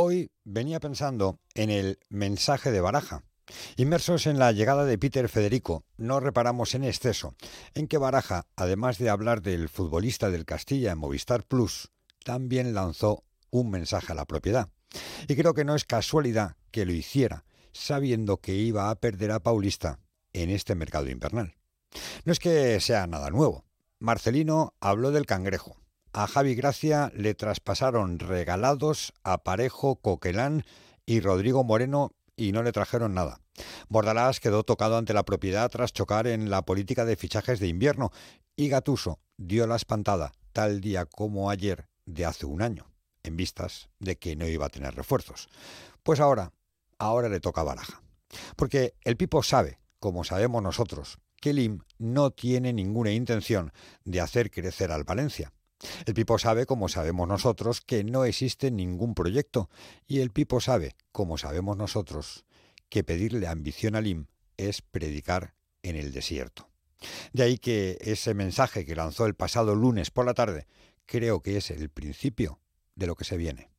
Hoy venía pensando en el mensaje de Baraja. Inmersos en la llegada de Peter Federico, no reparamos en exceso en que Baraja, además de hablar del futbolista del Castilla en Movistar Plus, también lanzó un mensaje a la propiedad. Y creo que no es casualidad que lo hiciera, sabiendo que iba a perder a Paulista en este mercado invernal. No es que sea nada nuevo. Marcelino habló del cangrejo, a Javi Gracia le traspasaron regalados a Parejo, Coquelán y Rodrigo Moreno y no le trajeron nada. Bordalás quedó tocado ante la propiedad tras chocar en la política de fichajes de invierno y Gatuso dio la espantada tal día como ayer de hace un año, en vistas de que no iba a tener refuerzos. Pues ahora, ahora le toca baraja. Porque el Pipo sabe, como sabemos nosotros, que Lim no tiene ninguna intención de hacer crecer al Valencia. El Pipo sabe, como sabemos nosotros, que no existe ningún proyecto, y el Pipo sabe, como sabemos nosotros, que pedirle ambición a Lim es predicar en el desierto. De ahí que ese mensaje que lanzó el pasado lunes por la tarde creo que es el principio de lo que se viene.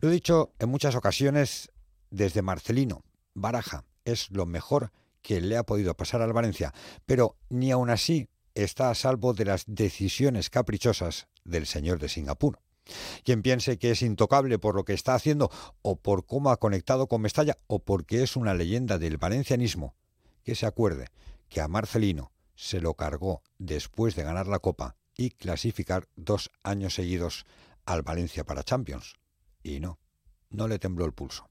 Lo he dicho en muchas ocasiones desde Marcelino, Baraja es lo mejor que le ha podido pasar al Valencia, pero ni aun así está a salvo de las decisiones caprichosas del señor de Singapur. Quien piense que es intocable por lo que está haciendo o por cómo ha conectado con Mestalla o porque es una leyenda del valencianismo, que se acuerde que a Marcelino se lo cargó después de ganar la Copa y clasificar dos años seguidos al Valencia para Champions. Y no, no le tembló el pulso.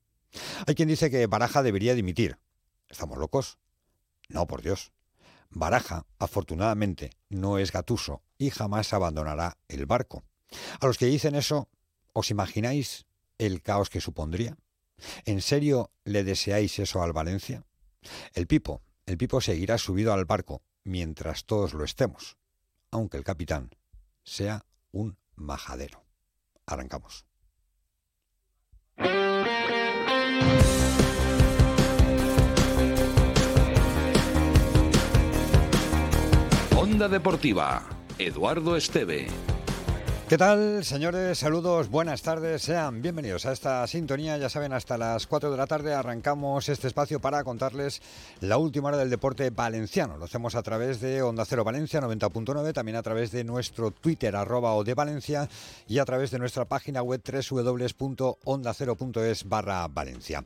Hay quien dice que Baraja debería dimitir. ¿Estamos locos? No, por Dios. Baraja, afortunadamente, no es gatuso y jamás abandonará el barco. A los que dicen eso, ¿os imagináis el caos que supondría? ¿En serio le deseáis eso al Valencia? El Pipo, el Pipo seguirá subido al barco mientras todos lo estemos, aunque el capitán sea un majadero. Arrancamos. Onda Deportiva, Eduardo Esteve. ¿Qué tal, señores? Saludos, buenas tardes, sean bienvenidos a esta sintonía. Ya saben, hasta las 4 de la tarde arrancamos este espacio para contarles la última hora del deporte valenciano. Lo hacemos a través de Onda Cero Valencia 90.9, también a través de nuestro Twitter arroba o de Valencia y a través de nuestra página web www.ondacero.es barra Valencia.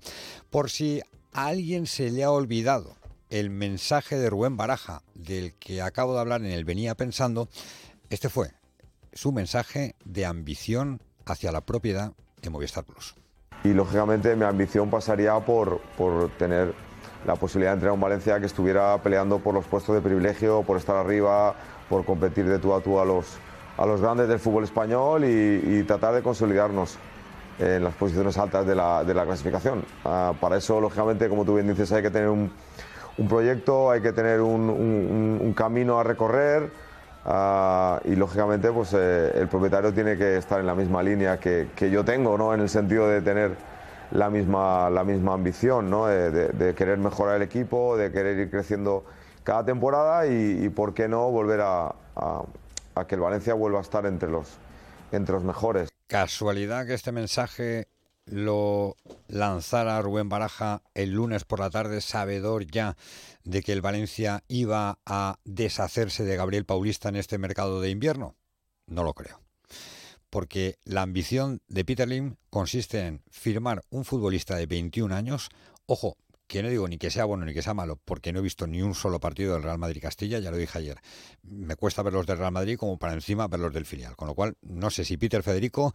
Por si a alguien se le ha olvidado el mensaje de Rubén Baraja, del que acabo de hablar en el Venía Pensando, este fue su mensaje de ambición hacia la propiedad de Movistar Plus. Y lógicamente mi ambición pasaría por, por tener la posibilidad de entrar a un Valencia que estuviera peleando por los puestos de privilegio, por estar arriba, por competir de tú a tú a los, a los grandes del fútbol español y, tratar de consolidarnos en las posiciones altas de la, de la clasificación. Ah, para eso, lógicamente, como tú bien dices, hay que tener un, un proyecto, hay que tener un, camino a recorrer ah, y lógicamente pues eh, el propietario tiene que estar en la misma línea que, yo tengo, ¿no? en el sentido de tener la misma, la misma ambición, ¿no? de, querer mejorar el equipo, de querer ir creciendo cada temporada y, por qué no volver a, a, que el Valencia vuelva a estar entre los, entre los mejores. Casualidad que este mensaje lo lanzara Rubén Baraja el lunes por la tarde, sabedor ya de que el Valencia iba a deshacerse de Gabriel Paulista en este mercado de invierno? No lo creo. Porque la ambición de Peter Lim consiste en firmar un futbolista de 21 años, ojo, que no digo ni que sea bueno ni que sea malo, porque no he visto ni un solo partido del Real Madrid Castilla, ya lo dije ayer. Me cuesta ver los del Real Madrid como para encima ver los del filial. Con lo cual, no sé si Peter Federico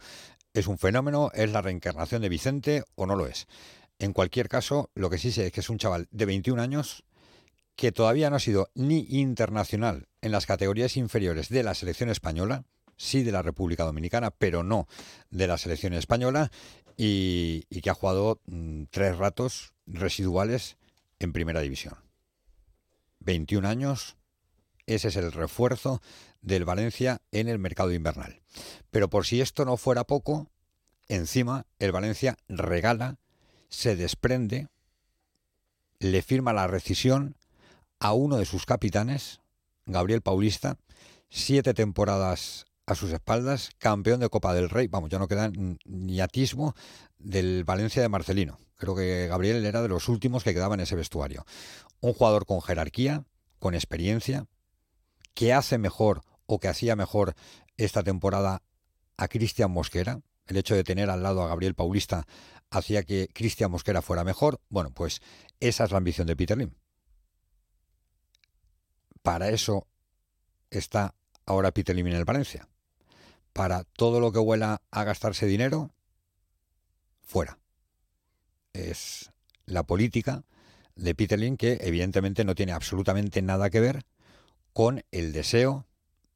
es un fenómeno, es la reencarnación de Vicente o no lo es. En cualquier caso, lo que sí sé es que es un chaval de 21 años que todavía no ha sido ni internacional en las categorías inferiores de la selección española, sí de la República Dominicana, pero no de la selección española, y, que ha jugado mm, tres ratos residuales en primera división. 21 años, ese es el refuerzo del Valencia en el mercado invernal. Pero por si esto no fuera poco, encima el Valencia regala, se desprende, le firma la rescisión a uno de sus capitanes, Gabriel Paulista, siete temporadas a sus espaldas campeón de Copa del Rey. Vamos, ya no queda ni atismo del Valencia de Marcelino. Creo que Gabriel era de los últimos que quedaba en ese vestuario. Un jugador con jerarquía, con experiencia, que hace mejor o que hacía mejor esta temporada a Cristian Mosquera. El hecho de tener al lado a Gabriel Paulista hacía que Cristian Mosquera fuera mejor. Bueno, pues esa es la ambición de Peter Lim. Para eso está ahora Peter Lim en el Valencia para todo lo que huela a gastarse dinero, fuera. Es la política de Peter que evidentemente no tiene absolutamente nada que ver con el deseo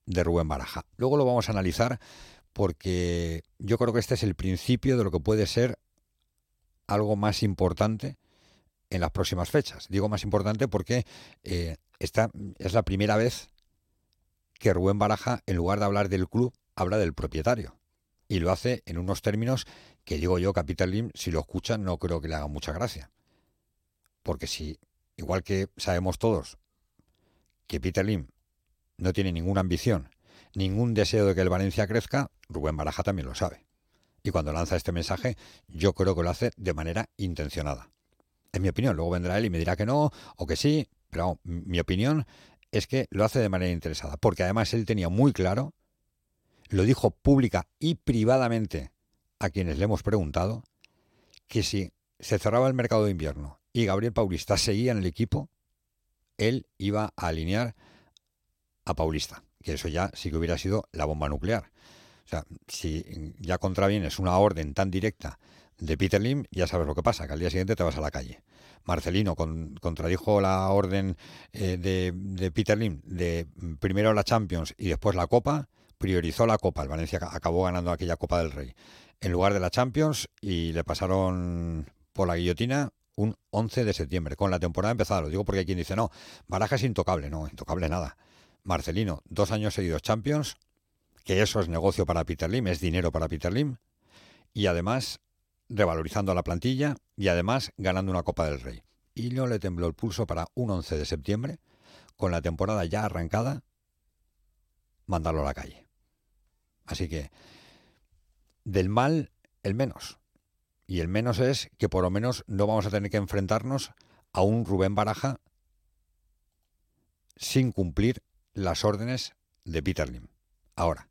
de Rubén Baraja. Luego lo vamos a analizar porque yo creo que este es el principio de lo que puede ser algo más importante en las próximas fechas. Digo más importante porque eh, esta es la primera vez que Rubén Baraja, en lugar de hablar del club, habla del propietario. Y lo hace en unos términos que digo yo, Capital Lim, si lo escuchan, no creo que le haga mucha gracia. Porque si, igual que sabemos todos que Peter Lim no tiene ninguna ambición, ningún deseo de que el Valencia crezca, Rubén Baraja también lo sabe. Y cuando lanza este mensaje, yo creo que lo hace de manera intencionada. En mi opinión, luego vendrá él y me dirá que no o que sí, pero mi opinión es que lo hace de manera interesada, porque además él tenía muy claro lo dijo pública y privadamente a quienes le hemos preguntado, que si se cerraba el mercado de invierno y Gabriel Paulista seguía en el equipo, él iba a alinear a Paulista, que eso ya sí que hubiera sido la bomba nuclear. O sea, si ya contravienes una orden tan directa de Peter Lim, ya sabes lo que pasa, que al día siguiente te vas a la calle. Marcelino contradijo la orden eh, de, de Peter Lim de primero la Champions y después la Copa, priorizó la Copa. El Valencia acabó ganando aquella Copa del Rey en lugar de la Champions y le pasaron por la guillotina un 11 de septiembre, con la temporada empezada. Lo digo porque hay quien dice, no, Baraja es intocable. No, intocable nada. Marcelino, dos años seguidos Champions, que eso es negocio para Peter Lim, es dinero para Peter Lim, y además revalorizando la plantilla y además ganando una Copa del Rey. Y no le tembló el pulso para un 11 de septiembre, con la temporada ya arrancada, mandarlo a la calle. Así que del mal, el menos. Y el menos es que por lo menos no vamos a tener que enfrentarnos a un Rubén Baraja sin cumplir las órdenes de Peter Lim. Ahora,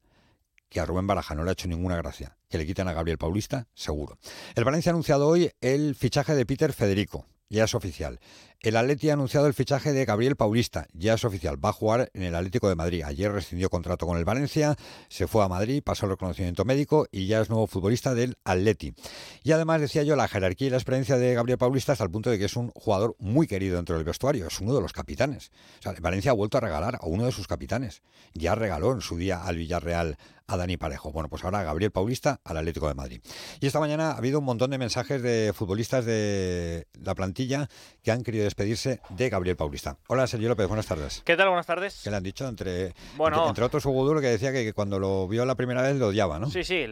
que a Rubén Baraja no le ha hecho ninguna gracia que le quiten a Gabriel Paulista, seguro. El Valencia ha anunciado hoy el fichaje de Peter Federico, ya es oficial. El Atleti ha anunciado el fichaje de Gabriel Paulista, ya es oficial, va a jugar en el Atlético de Madrid. Ayer rescindió contrato con el Valencia, se fue a Madrid, pasó el reconocimiento médico y ya es nuevo futbolista del Atleti. Y además decía yo la jerarquía y la experiencia de Gabriel Paulista hasta el punto de que es un jugador muy querido dentro del vestuario, es uno de los capitanes. O sea, Valencia ha vuelto a regalar a uno de sus capitanes. Ya regaló en su día al Villarreal a Dani Parejo. Bueno, pues ahora Gabriel Paulista al Atlético de Madrid. Y esta mañana ha habido un montón de mensajes de futbolistas de la plantilla que han querido despedirse de Gabriel Paulista. Hola, Sergio López, buenas tardes. ¿Qué tal? Buenas tardes. ¿Qué le han dicho? Entre, bueno, entre, otros, Hugo Duro que decía que, cuando lo vio la primera vez lo odiaba, ¿no? Sí, sí,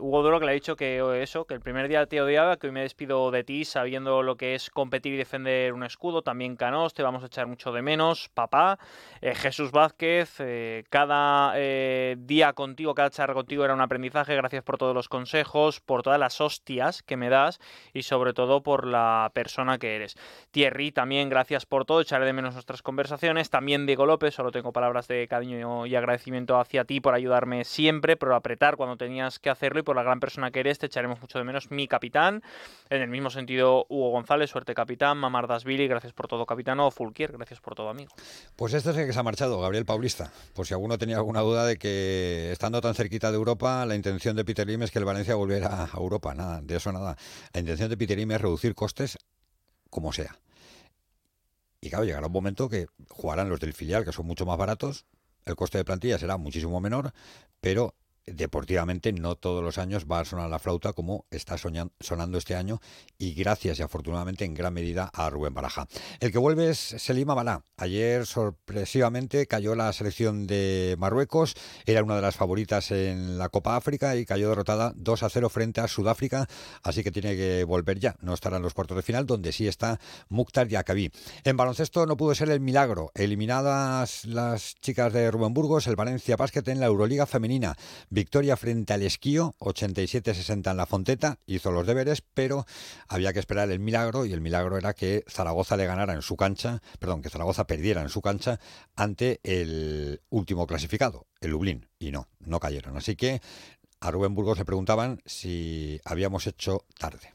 Hugo Duro que le ha dicho que eso, que el primer día te odiaba, que hoy me despido de ti sabiendo lo que es competir y defender un escudo. También Canos, te vamos a echar mucho de menos. Papá, eh, Jesús Vázquez, eh, cada eh, día contigo, cada charla contigo era un aprendizaje. Gracias por todos los consejos, por todas las hostias que me das y sobre todo por la persona que eres. Thierry, también gracias por todo, echaré de menos nuestras conversaciones. También Diego López, solo tengo palabras de cariño y agradecimiento hacia ti por ayudarme siempre, por apretar cuando tenías que hacerlo y por la gran persona que eres. Te echaremos mucho de menos mi capitán. En el mismo sentido, Hugo González, suerte capitán. Mamar Dasvili, gracias por todo capitán. O Fulquier, gracias por todo amigo. Pues este es el que se ha marchado, Gabriel Paulista. Por si alguno tenía alguna duda de que estando tan cerquita de Europa, la intención de Peter Lim es que el Valencia volviera a Europa. Nada, de eso nada. La intención de Peter Lim es reducir costes como sea. Y claro, llegará un momento que jugarán los del filial, que son mucho más baratos, el coste de plantilla será muchísimo menor, pero deportivamente no todos los años va a sonar la flauta como está sonando este año y gracias y afortunadamente en gran medida a Rubén Baraja. El que vuelve es Selima Balá. Ayer sorpresivamente cayó la selección de Marruecos, era una de las favoritas en la Copa África y cayó derrotada 2 a 0 frente a Sudáfrica, así que tiene que volver ya, no estará en los cuartos de final donde sí está Mukhtar Yakabi. En baloncesto no pudo ser el milagro, eliminadas las chicas de Rubén Burgos, el Valencia Basket en la Euroliga femenina. Victoria frente al Esquío, 87-60 en la Fonteta, hizo los deberes, pero había que esperar el milagro y el milagro era que Zaragoza le ganara en su cancha, perdón, que Zaragoza perdiera en su cancha ante el último clasificado, el Lublin, y no, no cayeron. Así que a Rubén Burgos le preguntaban si habíamos hecho tarde.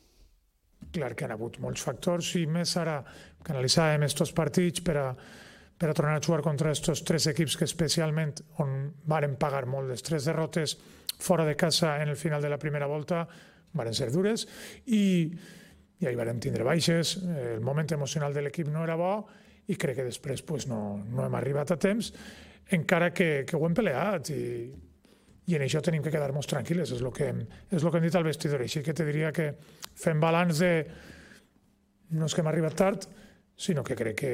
Clar que han hagut molts factors i més ara estos partits per per a tornar a jugar contra aquests tres equips que especialment on varen pagar molt les tres derrotes fora de casa en el final de la primera volta varen ser dures i, i ahir varen tindre baixes, el moment emocional de l'equip no era bo i crec que després pues, no, no hem arribat a temps encara que, que ho hem peleat i, i en això tenim que quedar-nos tranquil·les, és el que, hem, és el que hem dit al vestidor. Així que te diria que fem balanç de no és que hem arribat tard, sinó que crec que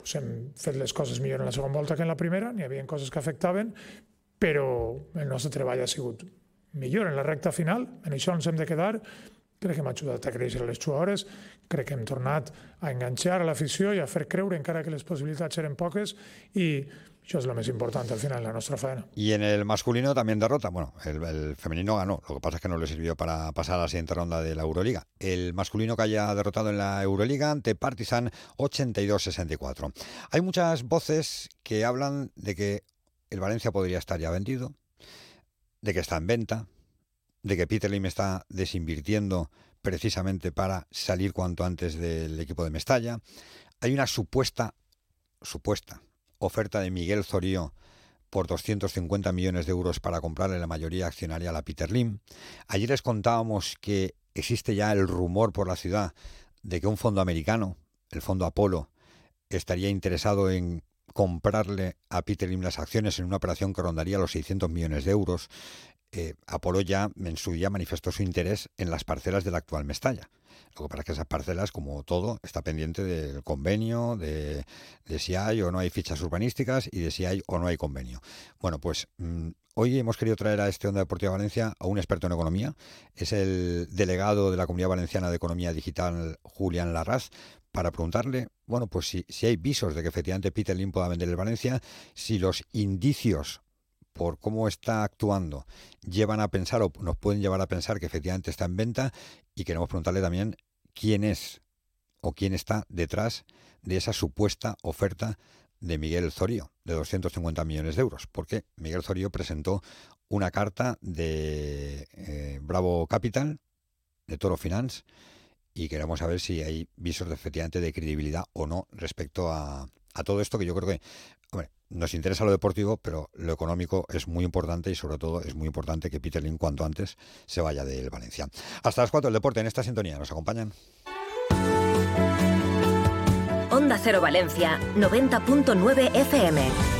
pues hem fet les coses millor en la segona volta que en la primera, n'hi havia coses que afectaven, però el nostre treball ha sigut millor en la recta final, en això ens hem de quedar, crec que m'ha ajudat a créixer les jugadores, crec que hem tornat a enganxar a l'afició i a fer creure encara que les possibilitats eren poques i Eso es lo más importante al final en la nuestra faena. Y en el masculino también derrota. Bueno, el, femenino ganó. Lo que pasa es que no le sirvió para pasar a la siguiente ronda de la Euroliga. El masculino que haya derrotado en la Euroliga ante Partizan 82-64. Hay muchas voces que hablan de que el Valencia podría estar ya vendido, de que está en venta, de que Peter Lim está desinvirtiendo precisamente para salir cuanto antes del equipo de Mestalla. Hay una supuesta, supuesta, oferta de Miguel Zorío por 250 millones de euros para comprarle la mayoría accionaria a la Peter Lim. Ayer les contábamos que existe ya el rumor por la ciudad de que un fondo americano, el fondo Apolo, estaría interesado en comprarle a Peter Lim las acciones en una operación que rondaría los 600 millones de euros. Eh, Apolo ya en su día manifestó su interés en las parcelas de la actual Mestalla. Lo que pasa es que esas parcelas, como todo, está pendiente del convenio, de, si hay o no hay fichas urbanísticas y de si hay o no hay convenio. Bueno, pues mm, hoy hemos querido traer a este Onda Deportiva Valencia a un experto en economía. Es el delegado de la Comunidad Valenciana de Economía Digital, Julián Larraz, para preguntarle, bueno, pues si, si hay visos de que efectivamente Peter Lim pueda vender el Valencia, si los indicios por cómo está actuando llevan a pensar o nos pueden llevar a pensar que efectivamente está en venta y queremos preguntarle también quién es o quién está detrás de esa supuesta oferta de Miguel Zorío de 250 millones de euros, porque Miguel Zorío presentó una carta de eh, Bravo Capital, de Toro Finance, y queremos saber si hay visos de, efectivamente de credibilidad o no respecto a, a todo esto que yo creo que hombre, nos interesa lo deportivo, pero lo económico es muy importante y sobre todo es muy importante que Peter Lin cuanto antes se vaya del Valencia. Hasta las 4 el deporte en esta sintonía. ¿Nos acompañan? Cero Valencia, 90.9 FM.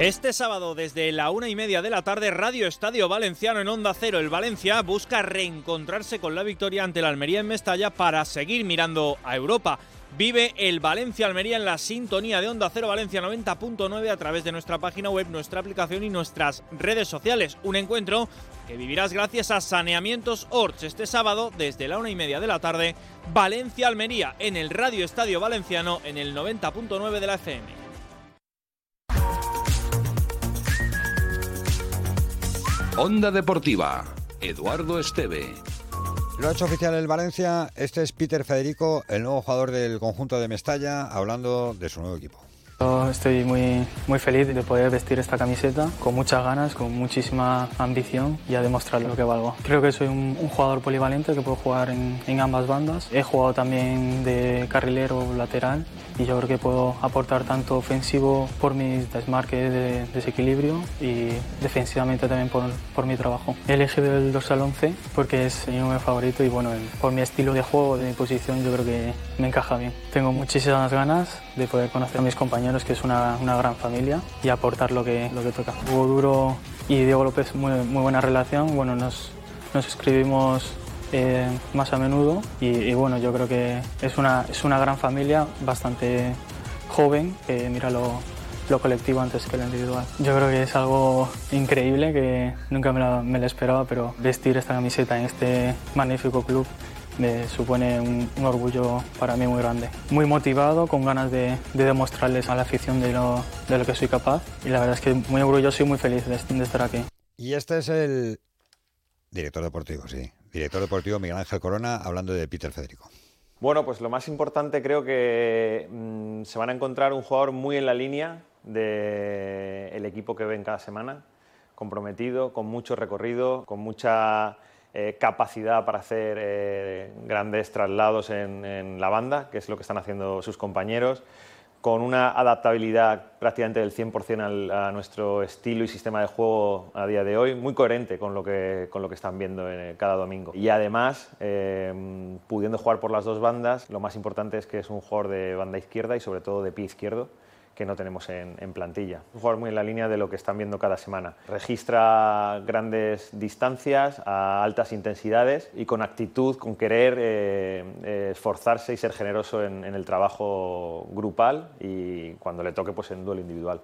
Este sábado, desde la una y media de la tarde, Radio Estadio Valenciano en Onda Cero. El Valencia busca reencontrarse con la victoria ante la Almería en Mestalla para seguir mirando a Europa. Vive el Valencia Almería en la sintonía de Onda Cero Valencia 90.9 a través de nuestra página web, nuestra aplicación y nuestras redes sociales. Un encuentro que vivirás gracias a Saneamientos Orch este sábado desde la una y media de la tarde. Valencia Almería en el Radio Estadio Valenciano en el 90.9 de la FM. Onda Deportiva, Eduardo Esteve. Lo ha hecho oficial el Valencia. Este es Peter Federico, el nuevo jugador del conjunto de Mestalla, hablando de su nuevo equipo. estoy muy, muy feliz de poder vestir esta camiseta con muchas ganas, con muchísima ambición y a demostrar lo que valgo. Creo que soy un, jugador polivalente que puedo jugar en, en, ambas bandas. He jugado también de carrilero lateral y yo creo que puedo aportar tanto ofensivo por mis desmarques de desequilibrio y defensivamente también por, por mi trabajo. He elegido el dorsal 11 porque es mi número favorito y bueno, por mi estilo de juego, de mi posición, yo creo que me encaja bien. Tengo muchísimas ganas de poder conocer a mis compañeros, que es una, una gran familia, y aportar lo que, lo que toca. Hugo Duro y Diego López, muy, muy buena relación. Bueno, nos, nos escribimos eh, más a menudo y, bueno, yo creo que es una, es una gran familia, bastante joven, que mira lo, lo colectivo antes que lo individual. Yo creo que es algo increíble que nunca me lo, me lo esperaba, pero vestir esta camiseta en este magnífico club me supone un, orgullo para mí muy grande. Muy motivado, con ganas de, demostrarles a la afición de lo, de lo, que soy capaz y la verdad es que muy orgulloso y muy feliz de, de estar aquí. Y este es el director deportivo, sí. Director deportivo Miguel Ángel Corona, hablando de Peter Federico. Bueno, pues lo más importante creo que mm, se van a encontrar un jugador muy en la línea del equipo que ven cada semana, comprometido, con mucho recorrido, con mucha eh, capacidad para hacer eh, grandes traslados en, la banda, que es lo que están haciendo sus compañeros, con una adaptabilidad prácticamente del 100% a nuestro estilo y sistema de juego a día de hoy, muy coherente con lo que, con lo que están viendo eh, cada domingo. Y además, pudiendo jugar por las dos bandas, lo más importante es que es un jugador de banda izquierda y sobre todo de pie izquierdo, que no tenemos en, plantilla. Un jugador muy en la línea de lo que están viendo cada semana. Registra grandes distancias a altas intensidades y con actitud, con querer eh, eh, esforzarse y ser generoso en, en, el trabajo grupal y cuando le toque pues en duelo individual.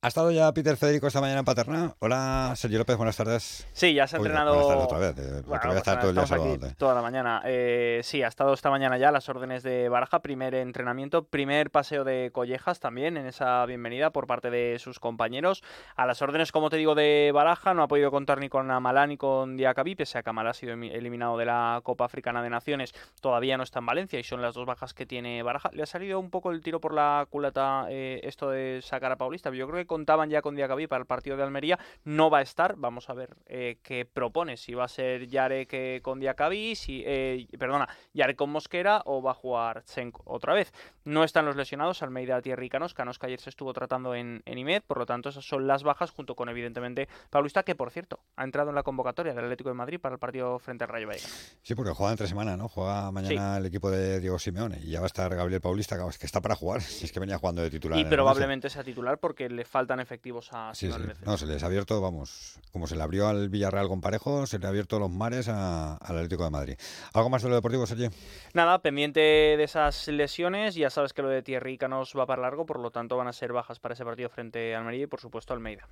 ¿Ha estado ya Peter Federico esta mañana en Paterna? Hola, Sergio López, buenas tardes. Sí, ya se ha entrenado. Buenas tardes otra vez. Eh, bueno, voy a estar todo el día Toda la mañana. Eh, sí, ha estado esta mañana ya a las órdenes de Baraja. Primer entrenamiento, primer paseo de collejas también en esa bienvenida por parte de sus compañeros. A las órdenes, como te digo, de Baraja. No ha podido contar ni con Amalá ni con Diacabí, pese a que Amalá ha sido eliminado de la Copa Africana de Naciones. Todavía no está en Valencia y son las dos bajas que tiene Baraja. Le ha salido un poco el tiro por la culata eh, esto de sacar a Paulista. Yo creo que contaban ya con Diacabí para el partido de Almería. No va a estar. Vamos a ver eh, qué propone. Si va a ser Yarek con Diacabí, si, eh, perdona, Yarek con Mosquera o va a jugar Chenko otra vez. No están los lesionados, Almeida, Thierry y Canos. Canos que ayer se estuvo tratando en, en IMED. Por lo tanto, esas son las bajas junto con, evidentemente, Paulista, que por cierto ha entrado en la convocatoria del Atlético de Madrid para el partido frente al Rayo Vallecano. Sí, porque juega entre semana, ¿no? Juega mañana el equipo de Diego Simeone y ya va a estar Gabriel Paulista, que está para jugar. Si es que venía jugando de titular. Y probablemente sea titular porque le faltan efectivos a sí, sí. No, se les ha abierto, vamos, como se le abrió al Villarreal con Parejo, se le ha abierto los mares al Atlético de Madrid. ¿Algo más de lo deportivo, Sergio? Nada, pendiente de esas lesiones, ya sabes que lo de Thierry Canos va para largo, por lo tanto van a ser bajas para ese partido frente a Almería y por supuesto Almeida.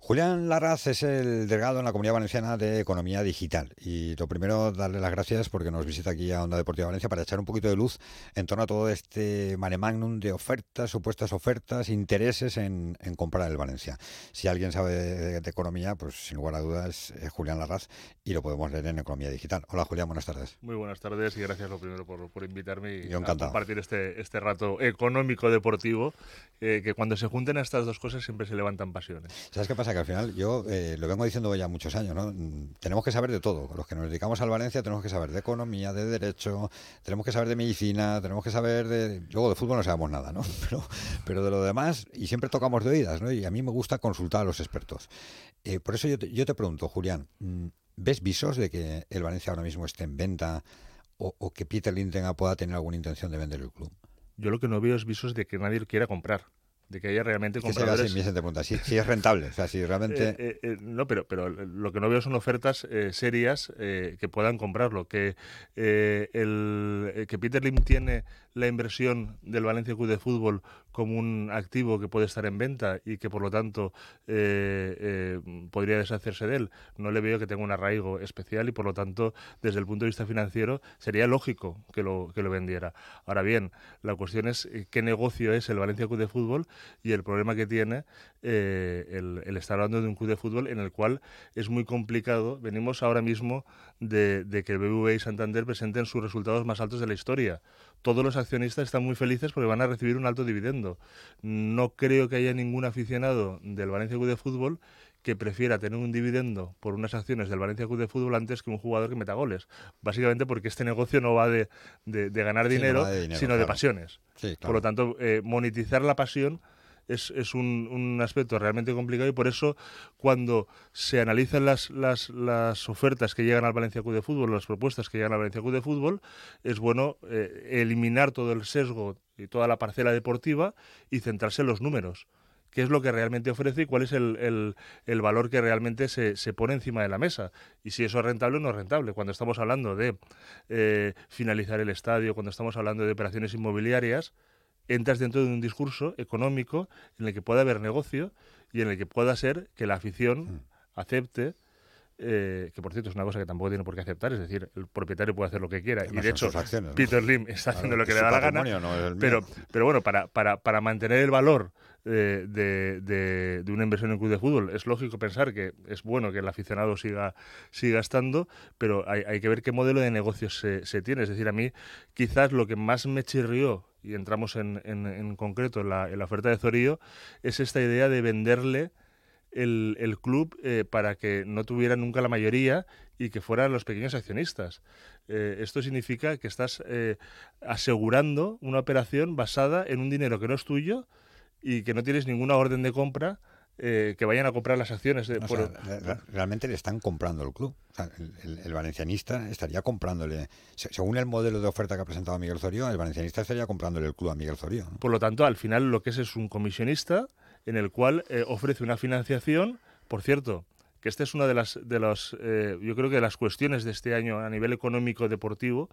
Julián Larraz es el delegado en la Comunidad Valenciana de Economía Digital y lo primero darle las gracias porque nos visita aquí a Onda Deportiva Valencia para echar un poquito de luz en torno a todo este mare magnum de ofertas, supuestas ofertas, intereses en, en comprar el Valencia. Si alguien sabe de, economía, pues sin lugar a dudas es Julián Larraz y lo podemos leer en Economía Digital. Hola Julián, buenas tardes. Muy buenas tardes y gracias lo primero por, por invitarme y a compartir este, este rato económico deportivo, eh, que cuando se junten estas dos cosas siempre se levantan pasiones. ¿Sabes qué pasa? Que al final yo eh, lo vengo diciendo ya muchos años, ¿no? Tenemos que saber de todo. Los que nos dedicamos al Valencia tenemos que saber de economía, de derecho, tenemos que saber de medicina, tenemos que saber de... Luego de fútbol no sabemos nada, ¿no? Pero, pero de lo demás, y siempre tocamos de oídas, ¿no? Y a mí me gusta consultar a los expertos. Eh, por eso yo te, yo te pregunto, Julián, mm, ¿ves visos de que el Valencia ahora mismo esté en venta o, que Peter Lintenga pueda tener alguna intención de vender el club? Yo lo que no veo es visos de que nadie lo quiera comprar de que haya realmente compradores. Si, si, es rentable, o sea, si realmente. Eh, eh, eh, no, pero, pero lo que no veo son ofertas serias que puedan comprarlo. Que, el, que Peter Lim tiene la inversión del Valencia Club de Fútbol como un activo que puede estar en venta y que por lo tanto podría deshacerse de él. No le veo que tenga un arraigo especial y por lo tanto, desde el punto de vista financiero, sería lógico que lo, que lo vendiera. Ahora bien, la cuestión es qué negocio es el Valencia Club de Fútbol y el problema que tiene eh, el, estar hablando de un club de fútbol en el cual es muy complicado. Venimos ahora mismo de, que el BBVA y Santander presenten sus resultados más altos de la historia, todos los accionistas están muy felices porque van a recibir un alto dividendo. No creo que haya ningún aficionado del Valencia Club de Fútbol que prefiera tener un dividendo por unas acciones del Valencia Club de Fútbol antes que un jugador que meta goles. Básicamente porque este negocio no va de, ganar dinero, sino de pasiones. Por lo tanto, eh, monetizar la pasión es, un, aspecto realmente complicado y por eso cuando se analizan las, las, ofertas que llegan al Valencia Club de Fútbol, las propuestas que llegan al Valencia Club de Fútbol, es bueno eh, eliminar todo el sesgo y toda la parcela deportiva y centrarse en los números qué es lo que realmente ofrece y cuál es el, valor que realmente se, pone encima de la mesa. Y si eso es rentable o no es rentable. Cuando estamos hablando de eh, finalizar el estadio, cuando estamos hablando de operaciones inmobiliarias, entras dentro de un discurso económico en el que pueda haber negocio y en el que pueda ser que la afición mm. acepte eh, que por cierto es una cosa que tampoco tiene por qué aceptar, es decir, el propietario puede hacer lo que quiera. y de hecho, Peter Lim está haciendo lo que le da la gana. pero, pero bueno, para, para, para mantener el valor de, de, una inversión en un club de fútbol, es lógico pensar que es bueno que el aficionado siga, siga estando, pero hay, hay que ver qué modelo de negocios se, se, tiene. Es decir, a mí quizás lo que más me chirrió, y entramos en, en, concreto en la, la oferta de Zorillo, es esta idea de venderle el, club eh, para que no tuviera nunca la mayoría y que fueran los pequeños accionistas. Eh, esto significa que estás eh, asegurando una operación basada en un dinero que no es tuyo y que no tienes ninguna orden de compra que vayan a comprar las acciones. De, realmente le están comprando el club. el, valencianista estaría comprándole, según el modelo de oferta que ha presentado Miguel Zorio, el valencianista estaría comprándole el club a Miguel Zorio. Por lo tanto, al final lo que es es un comisionista en el cual eh, ofrece una financiación, por cierto, que esta es una de las, de los, eh, yo creo que de las cuestiones de este año a nivel económico deportivo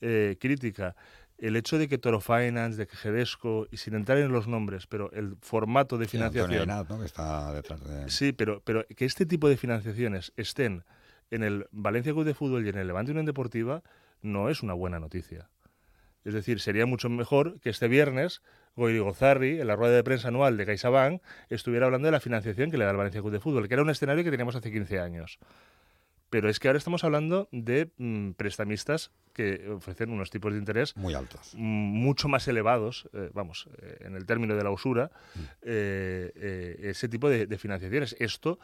eh, crítica. El hecho de que Toro Finance, de que Gedesco, y sin entrar en los nombres, pero el formato de financiación. que está detrás de... Sí, pero, pero que este tipo de financiaciones estén en el Valencia Club de Fútbol y en el Levante Unión Deportiva no es una buena noticia. Es decir, sería mucho mejor que este viernes Gozarri, en la rueda de prensa anual de CaixaBank, estuviera hablando de la financiación que le da el Valencia Club de Fútbol, que era un escenario que teníamos hace 15 años. Pero es que ahora estamos hablando de mm, prestamistas que ofrecen unos tipos de interés muy altos, mucho más elevados, eh, vamos, eh, en el término de la usura, mm. eh, ese tipo de, financiaciones. Esto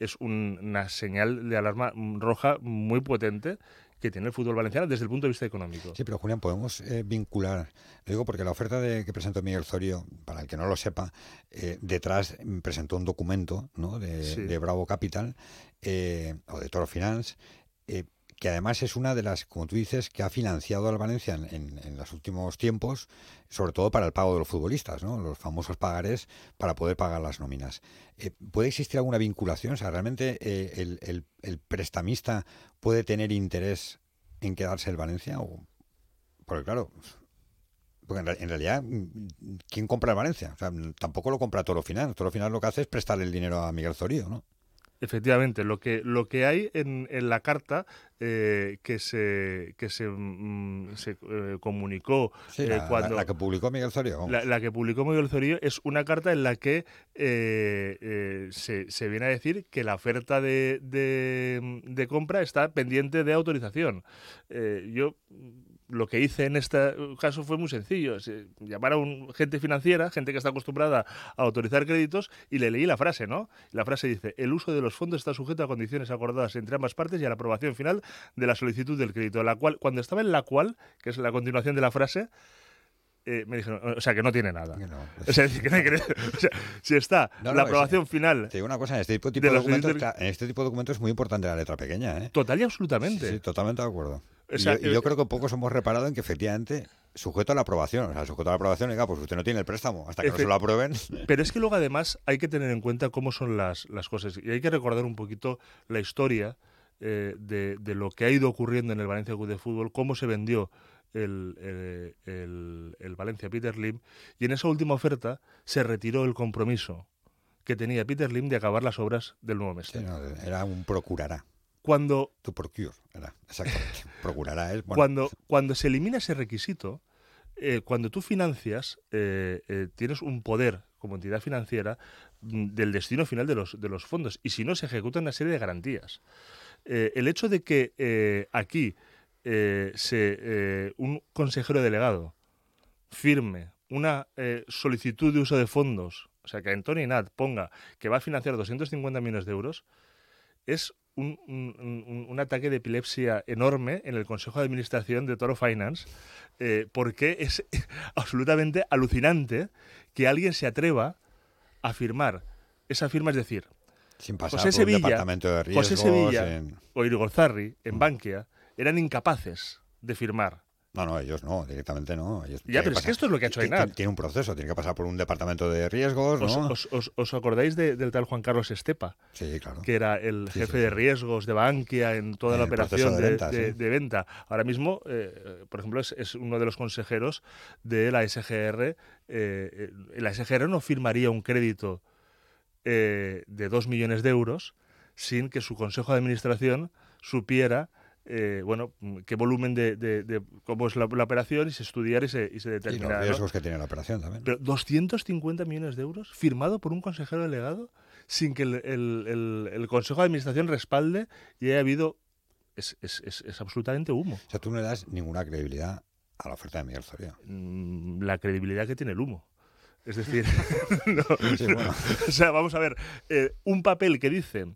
es una señal de alarma roja muy potente que tiene el fútbol valenciano desde el punto de vista económico. Sí, pero Julián, podemos eh, vincular, lo digo porque la oferta de, que presentó Miguel Zorio, para el que no lo sepa, eh, detrás presentó un documento ¿no? de, Bravo Capital eh, o de Toro Finance que además es una de las, como tú dices, que ha financiado al Valencia en, los últimos tiempos, sobre todo para el pago de los futbolistas, ¿no? los famosos pagares para poder pagar las nóminas. Eh, ¿Puede existir alguna vinculación? O sea, ¿realmente eh, el, prestamista puede tener interés en quedarse el Valencia? Porque claro, porque en, realidad, ¿quién compra el Valencia? O sea, tampoco lo compra Toro Final. Toro Final lo que hace es prestarle el dinero a Miguel Zorío, ¿no? Efectivamente, lo que, lo que hay en, en la carta eh, que se, que se, mm, se eh, comunicó eh, la, cuando... La, que publicó Miguel Zorio. La, que publicó Miguel Zorio es una carta en la que se, se, viene a decir que la oferta de, de, de compra está pendiente de autorización. yo lo que hice en este caso fue muy sencillo. llamar a un gente financiera, gente que está acostumbrada a autorizar créditos, y le leí la frase, ¿no? La frase dice, el uso de los fondos está sujeto a condiciones acordadas entre ambas partes y a la aprobación final de la solicitud del crédito. La cual, cuando estaba en la cual, que es la continuación de la frase, eh, me dijeron, o sea, que no tiene nada. o sea, si está la aprobación final. Te digo una cosa, en este tipo de, documentos, en este tipo de documentos es muy importante la letra pequeña. ¿eh? Total y absolutamente. Sí, totalmente de acuerdo y, yo, creo que pocos hemos reparado en que efectivamente sujeto a la aprobación. O sea, sujeto a la aprobación, diga, pues usted no tiene el préstamo hasta que no se lo aprueben. Pero es que luego además hay que tener en cuenta cómo son las, las cosas y hay que recordar un poquito la historia eh, de, de, lo que ha ido ocurriendo en el Valencia Club de Fútbol, cómo se vendió el, eh, el, el, Valencia Peter Lim y en esa última oferta se retiró el compromiso que tenía Peter Lim de acabar las obras del nuevo mes. era un procurará. Cuando. Tu procure, exactamente. Procurará. Cuando, cuando se elimina ese requisito, eh, cuando tú financias, eh, eh, tienes un poder como entidad financiera mm, del destino final de los, de los fondos. Y si no, se ejecuta una serie de garantías. el hecho de que aquí se, un consejero delegado firme una solicitud de uso de fondos, o sea, que Antonio Inat ponga que va a financiar 250 millones de euros, es un, un, un, ataque de epilepsia enorme en el Consejo de Administración de Toro Finance, eh, porque es absolutamente alucinante que alguien se atreva a firmar esa firma, es decir, Sin pasar José por Sevilla, un departamento de riesgos. José Sevilla en- o en Bankia eran incapaces de firmar. No, no, ellos no, directamente no. Ellos Ya, pero es que esto es lo que ha hecho Tiene un proceso, tiene que pasar por un departamento de riesgos, ¿Os, ¿no? os- os- os acordáis de- del tal Juan Carlos Estepa? Sí, claro. que era el jefe sí, de riesgos de Bankia en toda En la operación de de, venta, de- sí. de venta. Ahora mismo, eh, por ejemplo, es, es uno de los consejeros de la SGR. Eh, eh, la SGR no firmaría un crédito eh, de 2 millones de euros sin que su consejo de administración supiera eh, bueno, qué volumen de, de- de cómo es la, la operación y se estudiara y se, y se Y los determinara. ¿no? riesgos que tiene la operación también. Pero 250 millones de euros firmado por un consejero delegado sin que el, el- el- el Consejo de Administración respalde y haya habido... Es, es- es- es absolutamente humo. O sea, tú no le das ninguna credibilidad a la oferta de Miguel Zoria. Mm, La credibilidad que tiene el humo. Es decir, no. Sí, bueno. o sea, vamos a ver, eh, un papel que dice...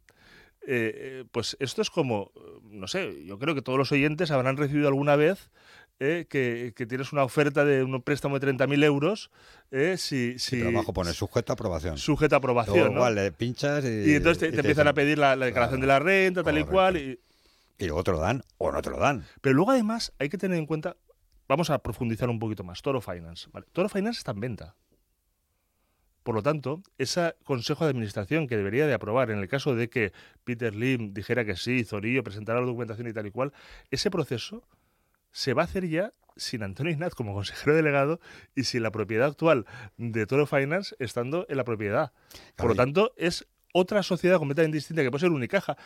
eh, eh, pues esto es como, no sé, yo creo que todos los oyentes habrán recibido alguna vez eh, que, que tienes una oferta de un préstamo de 30.000 euros eh, si, si, Pero abajo pone sujeto a aprobación. sujeta a aprobación. ¿no? le pinchas y... Y entonces te, y te empiezan a pedir la, la declaración de la renta, tal y cual. y- Y luego te lo dan o no te lo dan. pero luego además hay que tener en cuenta, vamos a profundizar un poquito más, Toro Finance. ¿vale? Toro Finance está en venta. Por lo tanto, ese consejo de administración que debería de aprobar en el caso de que Peter Lim dijera que sí, Zorillo presentara la documentación y tal y cual, ese proceso se va a hacer ya sin Antonio Ignat como consejero delegado y sin la propiedad actual de Toro Finance estando en la propiedad. Por lo tanto, es otra sociedad completamente distinta que puede ser Unicaja.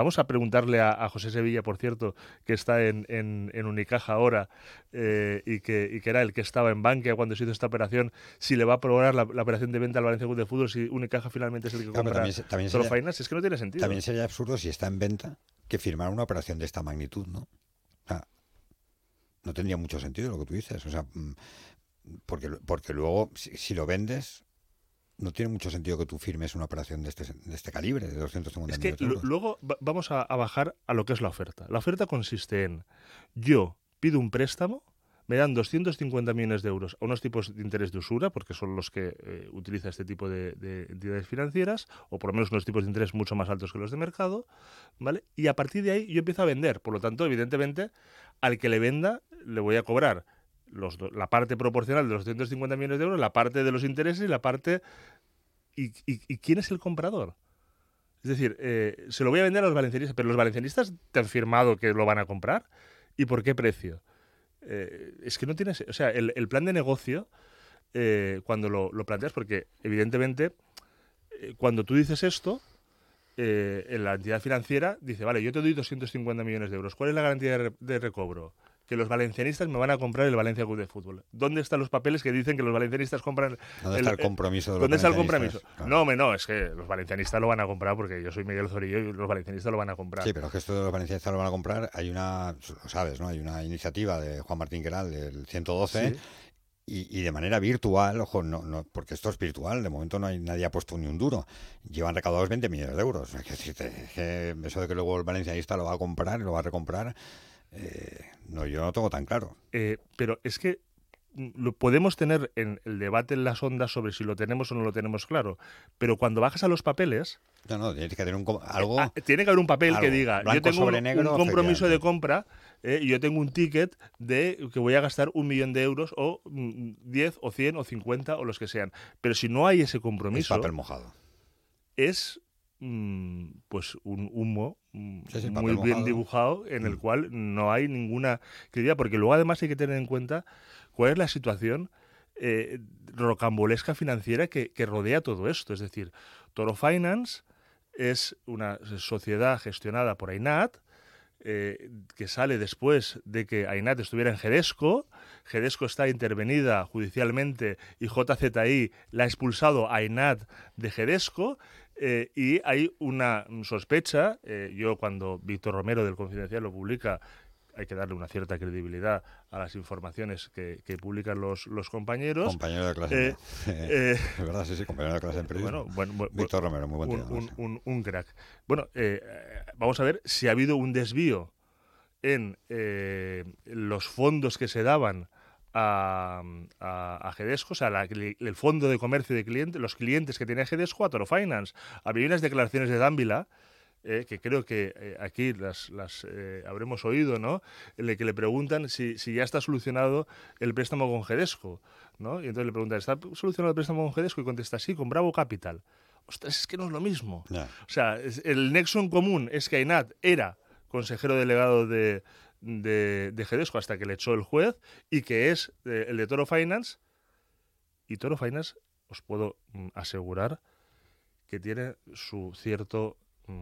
Vamos a preguntarle a, a José Sevilla, por cierto, que está en, en- en Unicaja ahora eh, y, que, y que era el que estaba en Bankia cuando se hizo esta operación, si le va a aprobar la, la operación de venta al Valencia Club de Fútbol, si Unicaja finalmente es el que Claro, compra también se- también sería- Finance. Es que no tiene sentido. También sería absurdo si está en venta que firmar una operación de esta magnitud, ¿no? O sea, no tendría mucho sentido lo que tú dices. O sea, mm, porque, porque luego, si, si lo vendes, no tiene mucho sentido que tú firmes una operación de este, de este calibre, de 250 Es que millones de lo- euros. luego va- vamos a, a bajar a lo que es la oferta. La oferta consiste en yo pido un préstamo, me dan 250 millones de euros a unos tipos de interés de usura, porque son los que eh, utiliza este tipo de, de entidades financieras, o por lo menos unos tipos de interés mucho más altos que los de mercado, ¿vale? Y a partir de ahí yo empiezo a vender. Por lo tanto, evidentemente, al que le venda le voy a cobrar la parte proporcional de los 250 millones de euros, la parte de los intereses y la parte... ¿Y, quién es el comprador? Es decir, eh, se lo voy a vender a los valencianistas, pero los valencianistas te han firmado que lo van a comprar. ¿Y por qué precio? Eh, es que no tienes. O sea, el, plan de negocio, eh, cuando lo, planteas, porque evidentemente, cuando tú dices esto, en la entidad financiera dice, vale, yo te doy 250 millones de euros. ¿Cuál es la garantía de recobro? Que los valencianistas me van a comprar el Valencia Club de Fútbol. ¿Dónde están los papeles que dicen que los valencianistas compran ¿Dónde está el compromiso de los ¿Dónde está el compromiso? Claro. No, hombre, no, es que los valencianistas lo van a comprar porque yo soy Miguel Zorillo y los valencianistas lo van a comprar. Sí, pero es que esto de los valencianistas lo van a comprar. Hay una, lo sabes, ¿no? Hay una iniciativa de Juan Martín Queral del 112 Sí. y, y de manera virtual, ojo, no, no, porque esto es virtual, de momento no hay nadie ha puesto ni un duro. Llevan recaudados 20 millones de euros. Es que decirte, es que eso de que luego el valencianista lo va a comprar, lo va a recomprar, eh, no, yo no tengo tan claro. Eh, pero es que mm, lo podemos tener en el debate en las ondas sobre si lo tenemos o no lo tenemos claro, pero cuando bajas a los papeles, No, no, tienes que tener un, algo. ah, tiene que haber un papel que diga, yo tengo sobre un, negro, un compromiso de compra eh, y yo tengo un ticket de que voy a gastar un millón de euros o mm, 10 o 100 o 50 o los que sean. Pero si no hay ese es compromiso, papel mojado. es mm, pues un humo mm, Sí, muy bien mojado. dibujado en el Mm. cual no hay ninguna credibilidad, porque luego además hay que tener en cuenta cuál es la situación eh, rocambolesca financiera que, que rodea todo esto. Es decir, Toro Finance es una sociedad gestionada por AINAT, eh, que sale después de que AINAT estuviera en Gedesco. Gedesco está intervenida judicialmente y JZI la ha expulsado a AINAT de Gedesco. Eh, y hay una sospecha, eh, yo cuando Víctor Romero del Confidencial lo publica, hay que darle una cierta credibilidad a las informaciones que, publican los, los compañeros. Compañero de clase. Eh, eh, es verdad, sí, sí, compañero de clase en periodismo. Bueno, bueno, Víctor Romero, muy buen un, un, un, crack. Bueno, eh, vamos a ver si ha habido un desvío en los fondos que se daban a, a, Gedesco, o sea, el fondo de comercio de clientes, los clientes que tenía Gedesco a Toro Finance. Había unas declaraciones de Dávila eh, que creo que eh, aquí las, las eh, habremos oído, ¿no? En el que le preguntan si, si, ya está solucionado el préstamo con Gedesco, ¿no? Y entonces le preguntan, ¿está solucionado el préstamo con Gedesco? Y contesta, sí, con Bravo Capital. Ostras, es que no es lo mismo. O sea, el nexo en común es que Ainat era consejero delegado de, de, de hasta que le echó el juez y que es el de Toro Finance. Y Toro Finance, os puedo mm, asegurar que tiene su cierto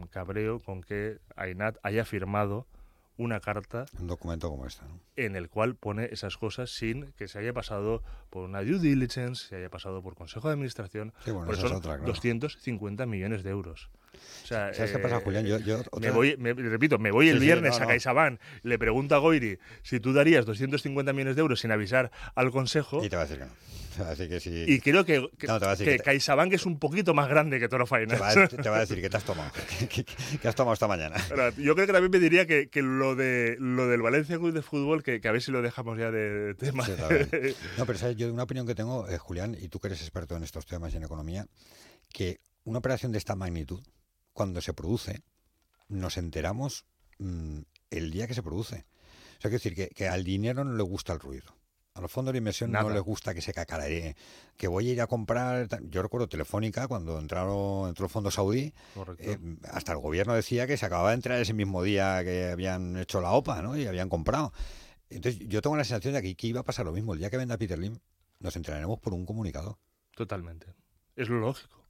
cabreo con que Ainat haya firmado una carta. Un documento como este, ¿no? En el cual pone esas cosas sin que se haya pasado por una due diligence, se haya pasado por consejo de administración. Sí, bueno, son 250 millones de euros. ¿Sabes qué pasa, Julián? Yo, me voy, repito, me voy el viernes a CaixaBank, le pregunto a Goiri si tú darías 250 millones de euros sin avisar al consejo. Y te va a decir que no. Y creo que, que, CaixaBank es un poquito más grande que Toro Finance. Te va, a, decir que te has tomado. que, has tomado esta mañana. yo creo que también me diría que, lo, de, lo del Valencia Club de Fútbol, que, a ver si lo dejamos ya de, tema. no, pero ¿sabes? yo una opinión que tengo, eh, Julián, y tú que eres experto en estos temas y en economía, que una operación de esta magnitud, cuando se produce, nos enteramos mm, el día que se produce. O sea, quiero decir que, que al dinero no le gusta el ruido. A los fondos de inversión no les gusta que se cacaree. Que voy a ir a comprar. Yo recuerdo Telefónica cuando entraron, entró el fondo saudí. Eh, hasta el gobierno decía que se acababa de entrar ese mismo día que habían hecho la OPA ¿no? y habían comprado. Entonces yo tengo la sensación de que, que iba a pasar lo mismo. El día que venda Peter Lim, nos entraremos por un comunicado. Totalmente. Es lo lógico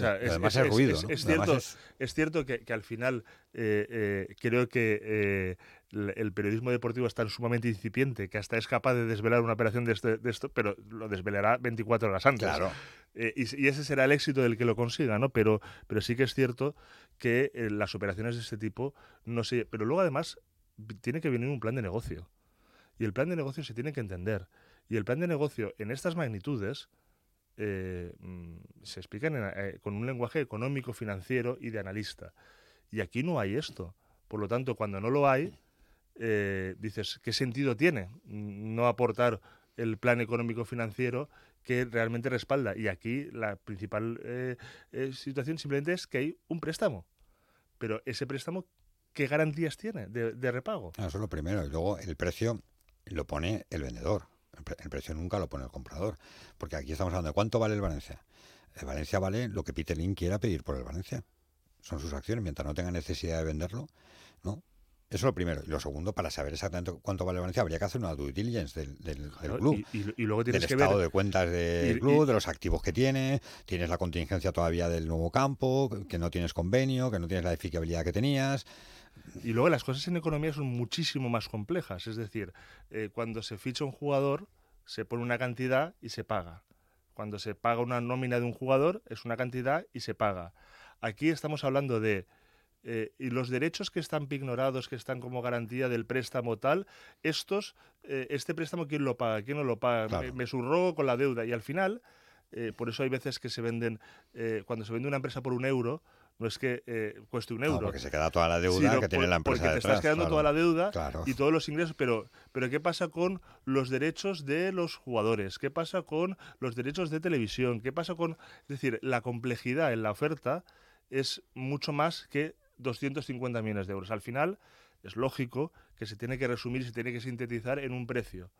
además es, ruido. Es, cierto, es... cierto que, al final eh, eh, creo que eh, el periodismo deportivo es tan sumamente incipiente que hasta es capaz de desvelar una operación de, este, esto, pero lo desvelará 24 horas antes. Claro. Y, ese será el éxito del que lo consiga, ¿no? Pero, pero sí que es cierto que las operaciones de este tipo no sé. Pero luego además tiene que venir un plan de negocio. Y el plan de negocio se tiene que entender. Y el plan de negocio en estas magnitudes eh, mm, se explican eh, con un lenguaje económico, financiero y de analista. Y aquí no hay esto. Por lo tanto, cuando no lo hay, eh, dices, ¿qué sentido tiene no aportar el plan económico financiero que realmente respalda? Y aquí la principal situación simplemente es que hay un préstamo. Pero ese préstamo, ¿qué garantías tiene de, de repago? Eso es lo primero. Y luego el precio lo pone el vendedor. El precio nunca lo pone el comprador. Porque aquí estamos hablando de cuánto vale el Valencia. El Valencia vale lo que Peter Lin quiera pedir por el Valencia. Son sus acciones, mientras no tenga necesidad de venderlo, ¿no? Eso es lo primero. Y lo segundo, para saber exactamente cuánto vale el Valencia, habría que hacer una due diligence del, del, club. Y, luego tienes del que estado de cuentas del club, de los activos que tiene. Tienes la contingencia todavía del nuevo campo, que no tienes convenio, que no tienes la edificabilidad que tenías. Y luego las cosas en economía son muchísimo más complejas. Es decir, eh, cuando se ficha un jugador, se pone una cantidad y se paga. Cuando se paga una nómina de un jugador, es una cantidad y se paga. Aquí estamos hablando de eh, y los derechos que están pignorados, que están como garantía del préstamo tal, estos, eh, este préstamo, ¿quién lo paga? ¿Quién no lo paga? Me, me, surrogo con la deuda. Y al final, por eso hay veces que se venden, cuando se vende una empresa por un euro, no es que eh, cueste un euro. porque se queda toda la deuda que tiene la empresa. Porque te estás quedando toda la deuda y todos los ingresos. Pero, pero ¿qué pasa con los derechos de los jugadores? ¿Qué pasa con los derechos de televisión? ¿Qué pasa con.? Es decir, la complejidad en la oferta es mucho más que 250 millones de euros. Al final, es lógico que se tiene que resumir y se tiene que sintetizar en un precio.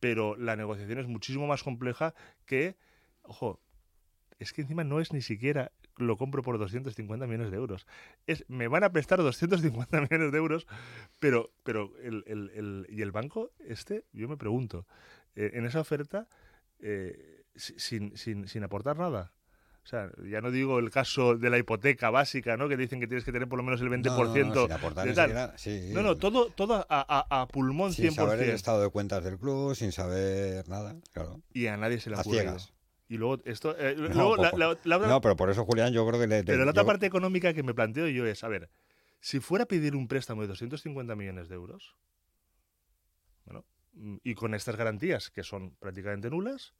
Pero la negociación es muchísimo más compleja que. Ojo, es que encima no es ni siquiera lo compro por 250 millones de euros. Es, me van a prestar 250 millones de euros, pero, pero el, el, y el banco, este, yo me pregunto, eh, en esa oferta, eh, sin, sin, sin aportar nada. O sea, ya no digo el caso de la hipoteca básica, ¿no? Que dicen que tienes que tener por lo menos el 20% no, no, sin aportar de no, no, todo, todo a, a, pulmón sin 100%. Sin saber el estado de cuentas del club, sin saber nada, claro. Y a nadie se le ha ocurrido. Y luego esto. Eh, no, pero por eso, Julián, yo creo que. pero la otra parte económica que me planteo yo es: a ver, Si fuera a pedir un préstamo de 250 millones de euros, bueno, mm, y con estas garantías, que son prácticamente nulas,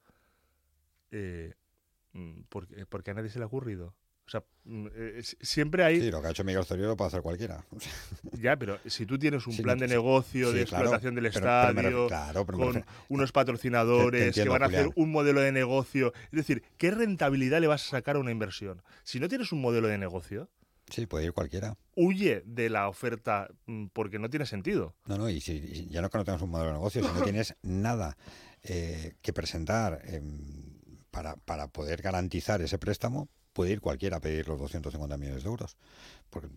eh, mm, ¿por, qué- por qué a nadie se le ha ocurrido? O sea, mm, eh, si- siempre hay... Sí, lo que ha hecho Miguel Zorio lo puede hacer cualquiera. Ya, pero si tú tienes un Sí, plan de sí, negocio, de claro, explotación del pero- pero estadio, claro, pero me con unos patrocinadores te que entiendo, van a hacer Julián. un modelo de negocio, es decir, ¿qué rentabilidad le vas a sacar a una inversión? Si no tienes un modelo de negocio, Sí, puede ir cualquiera. huye de la oferta mm, porque no tiene sentido. No, no, y si y ya no que no tengas un modelo de negocio, si no tienes nada eh, que presentar em, para, para poder garantizar ese préstamo, puede ir cualquiera a pedir los 250 millones de euros. Porque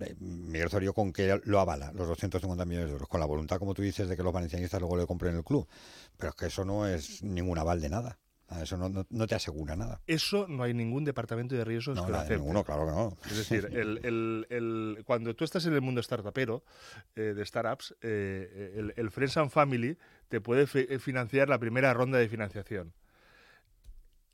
eh, Miguel Zorio con que lo avala, los 250 millones de euros, con la voluntad, como tú dices, de que los valencianistas luego le compren el club. Pero es que eso no es ningún aval de nada. Eso no, no- no te asegura nada. Eso no hay ningún departamento de riesgos No, que lo nada, acepte. ninguno, claro que no. Es decir, el, el- el- cuando tú estás en el mundo startupero eh, de startups, eh, el, Friends and Family te puede eh, financiar la primera ronda de financiación.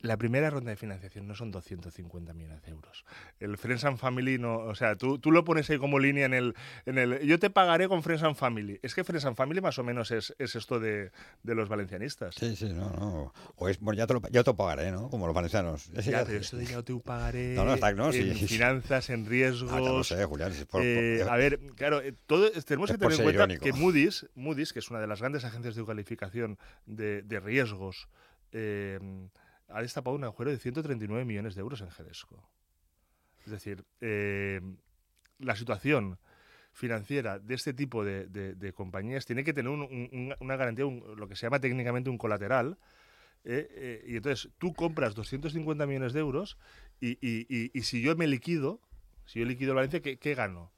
La primera ronda de financiación no son 250 millones de euros. El Friends and Family no, o sea, tú, tú lo pones ahí como línea en el, en el, yo te pagaré con Friends and Family. Es que Friends and Family más o menos es, es esto de, de los valencianistas. Sí, sí, no, no. O es, bueno, ya te lo, ya te lo pagaré, ¿no? Como los valencianos. Ya, ya- pero esto de ya te pagaré No, no, está- no, en sí. finanzas, en riesgos. Ah, ya lo sé, Julián. si por- Eh, a ver, claro, eh, todo, tenemos que tener en cuenta irónico. que Moody's, Moody's, que es una de las grandes agencias de calificación de, de riesgos, eh, ha destapado un agujero de 139 millones de euros en Gedesco. Es decir, eh, la situación financiera de este tipo de, de- de compañías tiene que tener un- un- un- una garantía, un- lo que se llama técnicamente un colateral. eh, eh, y entonces tú compras 250 millones de euros y, y- y- y si yo me liquido, si yo liquido Valencia, ¿qué, qué gano?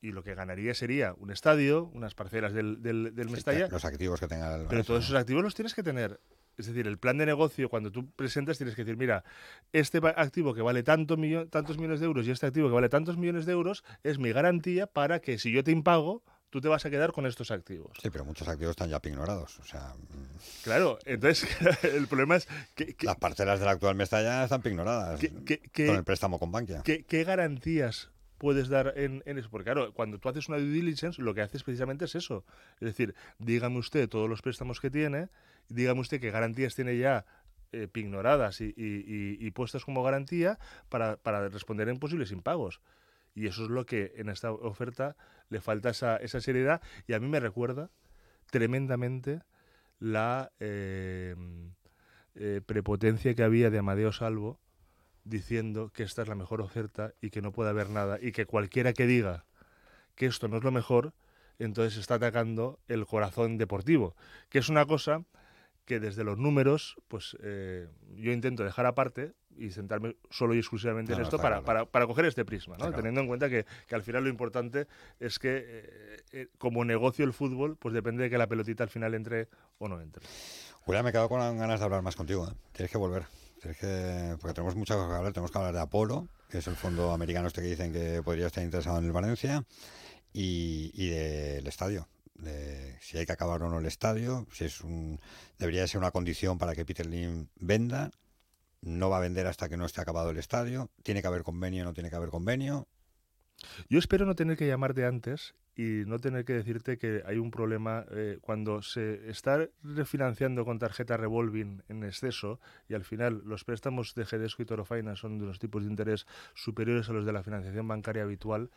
Y lo que ganaría sería un estadio, unas parcelas del, del, del sí, Mestalla, Los activos que tenga el pero todos esos activos los tienes que tener. Es decir, el plan de negocio, cuando tú presentas, tienes que decir, mira, este activo que vale tanto millo- tantos millones de euros y este activo que vale tantos millones de euros es mi garantía para que si yo te impago, tú te vas a quedar con estos activos. Sí, pero muchos activos están ya ignorados. O sea, mm, Claro, entonces el problema es que, que- las parcelas del actual Mestalla están ignoradas que- que- que- con el préstamo con Bankia. ¿Qué, qué garantías puedes dar en, en eso? Porque claro, cuando tú haces una due diligence, lo que haces precisamente es eso. Es decir, dígame usted todos los préstamos que tiene, dígame usted qué garantías tiene ya eh, pignoradas y, y- puestas como garantía para, para responder en posibles impagos. Y eso es lo que en esta oferta le falta esa, esa seriedad y a mí me recuerda tremendamente la eh, eh, prepotencia que había de Amadeo Salvo diciendo que esta es la mejor oferta y que no puede haber nada y que cualquiera que diga que esto no es lo mejor, entonces está atacando el corazón deportivo, que es una cosa que desde los números, pues eh, yo intento dejar aparte y sentarme solo y exclusivamente No, en esto para, claro. para, para coger este prisma, ¿no? Claro. teniendo en cuenta que, que al final lo importante es que eh, eh, como negocio el fútbol, pues depende de que la pelotita al final entre o no entre. Julián, me he quedado con ganas de hablar más contigo. ¿eh? Tienes que volver. Tienes que... Porque tenemos cosas que hablar. Tenemos que hablar de Apolo, que es el fondo americano este que dicen que podría estar interesado en el Valencia, y, y del estadio. De si hay que acabar o no el estadio, si es un debería de ser una condición para que Peter Lim venda. No va a vender hasta que no esté acabado el estadio. Tiene que haber convenio, no tiene que haber convenio. Yo espero no tener que llamarte antes y no tener que decirte que hay un problema eh, cuando se está refinanciando con tarjeta revolving en exceso y al final los préstamos de Gedesco y Toro Finance son de unos tipos de interés superiores a los de la financiación bancaria habitual.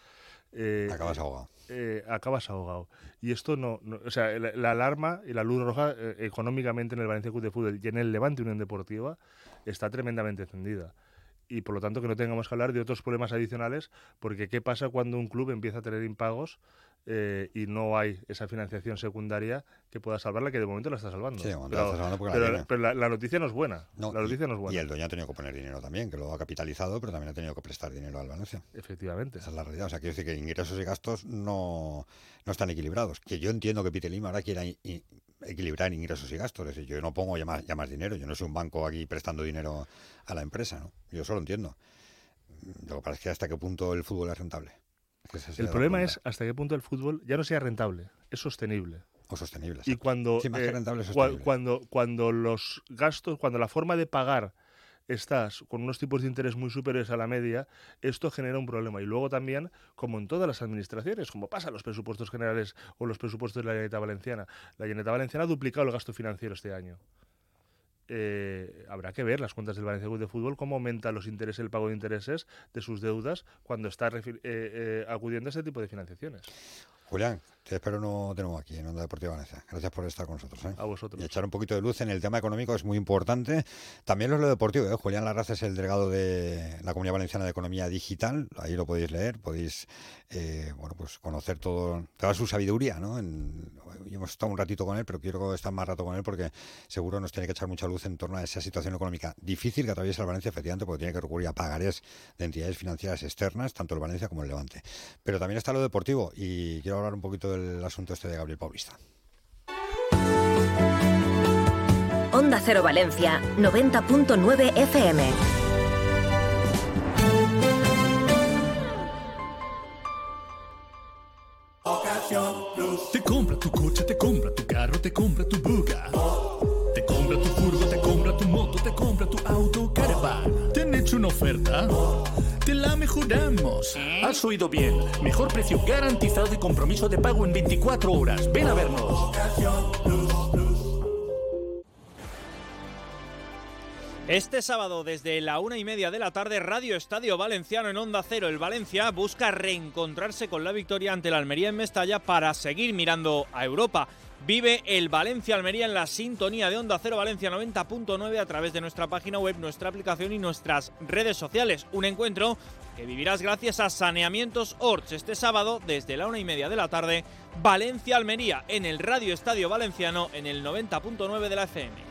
Eh, Acabas ahogado. eh, acabas ahogado. Y esto no, no- o sea, la, la alarma y la luz roja eh, económicamente en el Valencia Club de Fútbol y en el Levante Unión Deportiva está tremendamente encendida. Y por lo tanto que no tengamos que hablar de otros problemas adicionales, porque ¿qué pasa cuando un club empieza a tener impagos eh, y no hay esa financiación secundaria que pueda salvarla, que de momento la está salvando? Sí, de momento pero la está salvando porque la pero- tiene. pero la, la noticia no es buena. No, la y- noticia no es Y buena. el dueño ha tenido que poner dinero también, que lo ha capitalizado, pero también ha tenido que prestar dinero al Valencia. Efectivamente. Esa es la realidad. O sea, quiero decir que ingresos y gastos no, no están equilibrados. Que yo entiendo que Peter Lim ahora quiera i- i- equilibrar ingresos y gastos. Es decir, yo no pongo ya más, ya más dinero. Yo no soy un banco aquí prestando dinero a la empresa, ¿no? Yo solo entiendo. Lo que pasa es que hasta qué punto el fútbol es rentable. El problema es hasta qué punto el fútbol ya no sea rentable, es sostenible. O sostenible. Y cuando, Sí, más que eh, rentable, cua- sostenible. cuando, cuando los gastos, cuando la forma de pagar estás con unos tipos de interés muy superiores a la media, esto genera un problema. Y luego también, como en todas las administraciones, como pasa en los presupuestos generales o los presupuestos de la Generalitat Valenciana, la Generalitat Valenciana ha duplicado el gasto financiero este año. Eh, habrá que ver las cuentas del Valencia Club de Fútbol, cómo aumenta los intereses, el pago de intereses de sus deudas cuando está eh, eh, acudiendo a este tipo de financiaciones. Julián, te espero no nuevo aquí en Onda Deportiva Valencia. Gracias por estar con nosotros. ¿eh? A vosotros. Y echar un poquito de luz en el tema económico es muy importante. También lo deportivo. ¿eh? Julián Larraz es el delegado de la Comunidad Valenciana de Economía Digital. Ahí lo podéis leer, podéis eh, bueno, pues conocer todo, toda su sabiduría. ¿no? hemos estado un ratito con él, pero quiero estar más rato con él porque seguro nos tiene que echar mucha luz en torno a esa situación económica difícil que atraviesa el Valencia, efectivamente, porque tiene que recurrir a pagarés de entidades financieras externas, tanto el Valencia como el Levante. Pero también está lo deportivo y quiero hablar un poquito del asunto este de Gabriel Paulista. Onda Cero Valencia, 90.9 FM. Te compra tu coche, te compra tu carro, te compra tu buga. Te compra tu furgo, te compra tu moto, te compra tu auto, caravan. ¿Te han hecho una oferta? Te la mejoramos. Has oído bien. Mejor precio garantizado y compromiso de pago en 24 horas. Ven a vernos. Este sábado, desde la una y media de la tarde, Radio Estadio Valenciano en Onda Cero. El Valencia busca reencontrarse con la victoria ante la Almería en Mestalla para seguir mirando a Europa. Vive el Valencia Almería en la sintonía de Onda Cero Valencia 90.9 a través de nuestra página web, nuestra aplicación y nuestras redes sociales. Un encuentro que vivirás gracias a Saneamientos Orts este sábado desde la una y media de la tarde. Valencia Almería en el Radio Estadio Valenciano en el 90.9 de la FM.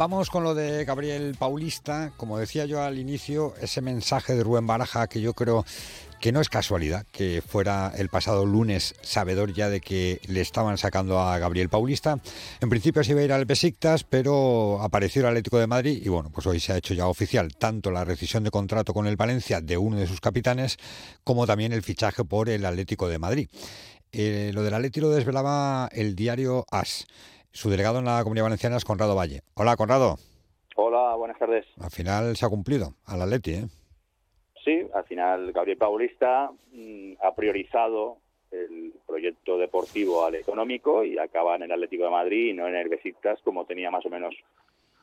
Vamos con lo de Gabriel Paulista. Como decía yo al inicio, ese mensaje de Rubén Baraja que yo creo que no es casualidad que fuera el pasado lunes sabedor ya de que le estaban sacando a Gabriel Paulista. En principio se iba a ir al Besiktas, pero apareció el Atlético de Madrid y bueno, pues hoy se ha hecho ya oficial tanto la rescisión de contrato con el Valencia de uno de sus capitanes como también el fichaje por el Atlético de Madrid. Eh, lo del Atlético lo desvelaba el diario AS. Su delegado en la Comunidad Valenciana es Conrado Valle. Hola, Conrado. Hola, buenas tardes. Al final se ha cumplido al Atleti, ¿eh? Sí, al final Gabriel Paulista mm, ha priorizado el proyecto deportivo al económico y acaba en el Atlético de Madrid y no en el Besiktas como tenía más o menos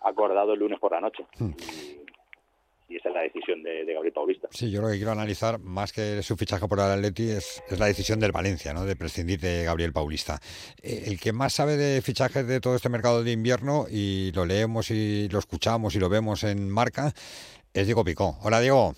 acordado el lunes por la noche. Hmm y esa es la decisión de, Gabriel Paulista. Sí, yo lo que quiero analizar, más que su fichaje por el Atleti, es, la decisión del Valencia, ¿no? de prescindir de Gabriel Paulista. Eh, el que más sabe de fichajes de todo este mercado de invierno, y lo leemos y lo escuchamos y lo vemos en marca, es Diego Picó. Hola, Diego.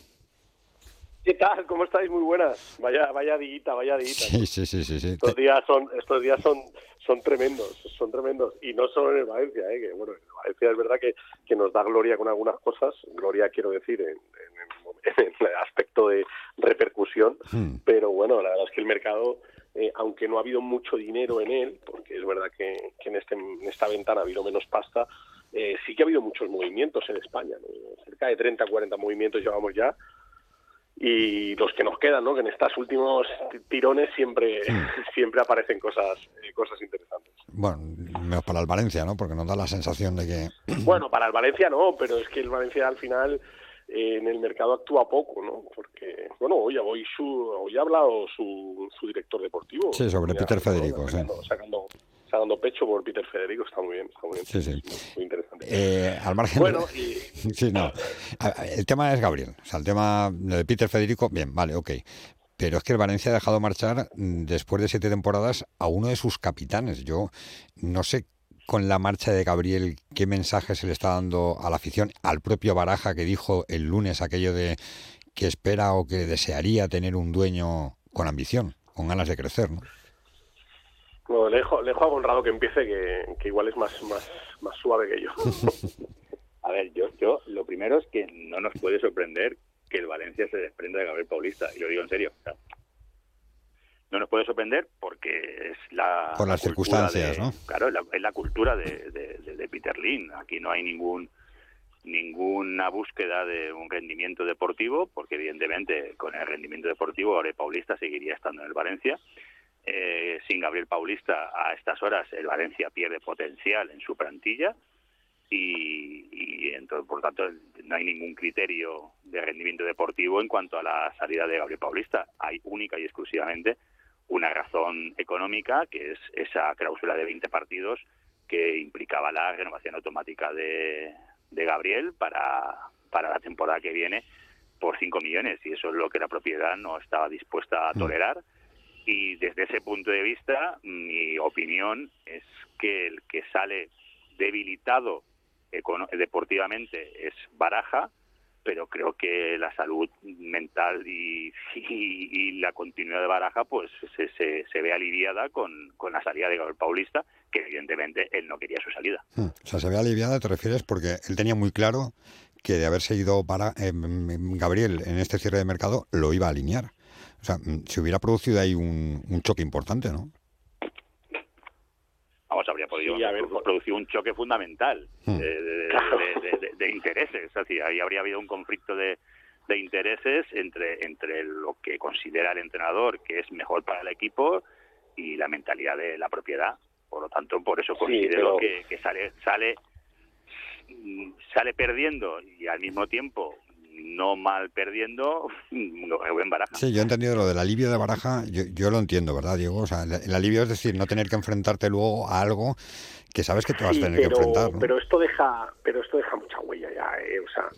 ¿Qué tal? ¿Cómo estáis? Muy buenas. Vaya, vaya diguita, vaya diguita. Sí, sí, sí, sí. Estos días son, estos días son, son tremendos, son tremendos. Y no solo en el Valencia, ¿eh? que bueno, Valencia es verdad que, que nos da gloria con algunas cosas. Gloria quiero decir en, el aspecto de repercusión. Hmm. Pero bueno, la verdad es que el mercado, eh, aunque no ha habido mucho dinero en él, porque es verdad que, que en, este, en esta ventana ha habido menos pasta, eh, sí que ha habido muchos movimientos en España. Cerca de 30, 40 movimientos llevamos ya y los que nos quedan, ¿no? Que en estos últimos tirones siempre siempre aparecen cosas eh, cosas interesantes. Bueno, menos para el Valencia, ¿no? Porque nos da la sensación de que bueno, para el Valencia no, pero es que el Valencia al final eh, en el mercado actúa poco, ¿no? Porque bueno, hoy hoy su hoy ha hablado su, su director deportivo. Sí, sobre Peter Federico, sacando, sacando pecho por Peter Federico, está muy bien, está muy bien. Sí, sí. Muy interesante. Eh, al margen. Bueno, y... sí, no. El tema es Gabriel. O sea, el tema de Peter Federico, bien, vale, ok. Pero es que el Valencia ha dejado marchar mm, después de siete temporadas a uno de sus capitanes. Yo no sé con la marcha de Gabriel qué mensaje se le está dando a la afición, al propio Baraja que dijo el lunes aquello de que espera o que desearía tener un dueño con ambición, con ganas de crecer, ¿no? Bueno, le dejo, le dejo a que empiece, que, igual es más, más, más suave que yo. a ver, yo, yo lo primero es que no nos puede sorprender que el Valencia se desprenda de Gabriel Paulista, y lo digo en serio. no nos puede sorprender porque es la... Por las circunstancias, ¿no? Claro, es la, cultura de, de, Peter Lin. Aquí no hay ningún ninguna búsqueda de un rendimiento deportivo, porque evidentemente con el rendimiento deportivo Gabriel Paulista seguiría estando en el Valencia. Eh, sin Gabriel Paulista a estas horas el Valencia pierde potencial en su plantilla y, entonces, por tanto, no hay ningún criterio de rendimiento deportivo en cuanto a la salida de Gabriel Paulista. Hay única y exclusivamente una razón económica, que es esa cláusula de 20 partidos que implicaba la renovación automática de, de Gabriel para, para la temporada que viene por 5 millones y eso es lo que la propiedad no estaba dispuesta a mm. Y desde ese punto de vista, mi opinión es que el que sale debilitado deportivamente es Baraja, pero creo que la salud mental y, la continuidad de Baraja pues se, se, ve aliviada con, la salida de Gabriel Paulista, que evidentemente él no quería su salida. Hmm. O sea, se ve aliviada, te refieres, porque él tenía muy claro que de haber seguido para, eh, Gabriel en este cierre de mercado lo iba a alinear. O sea, mm, se hubiera producido ahí un, un choque importante, ¿no? vamos, habría podido producir un choque fundamental hmm. de, intereses. Es decir, ahí habría habido un conflicto de, intereses entre, entre lo que considera el entrenador que es mejor para el equipo y la mentalidad de la propiedad. Por lo tanto, por eso considero que, que sale, sale, sale perdiendo y al mismo tiempo no mal perdiendo, en Baraja. Sí, yo he entendido lo del alivio de Baraja, yo, lo entiendo, ¿verdad, Diego? O sea, el, alivio es decir, no tener que enfrentarte luego a algo que sabes que te vas a tener que enfrentar. Pero esto deja, pero esto deja mucha huella ya, ¿eh? o sea,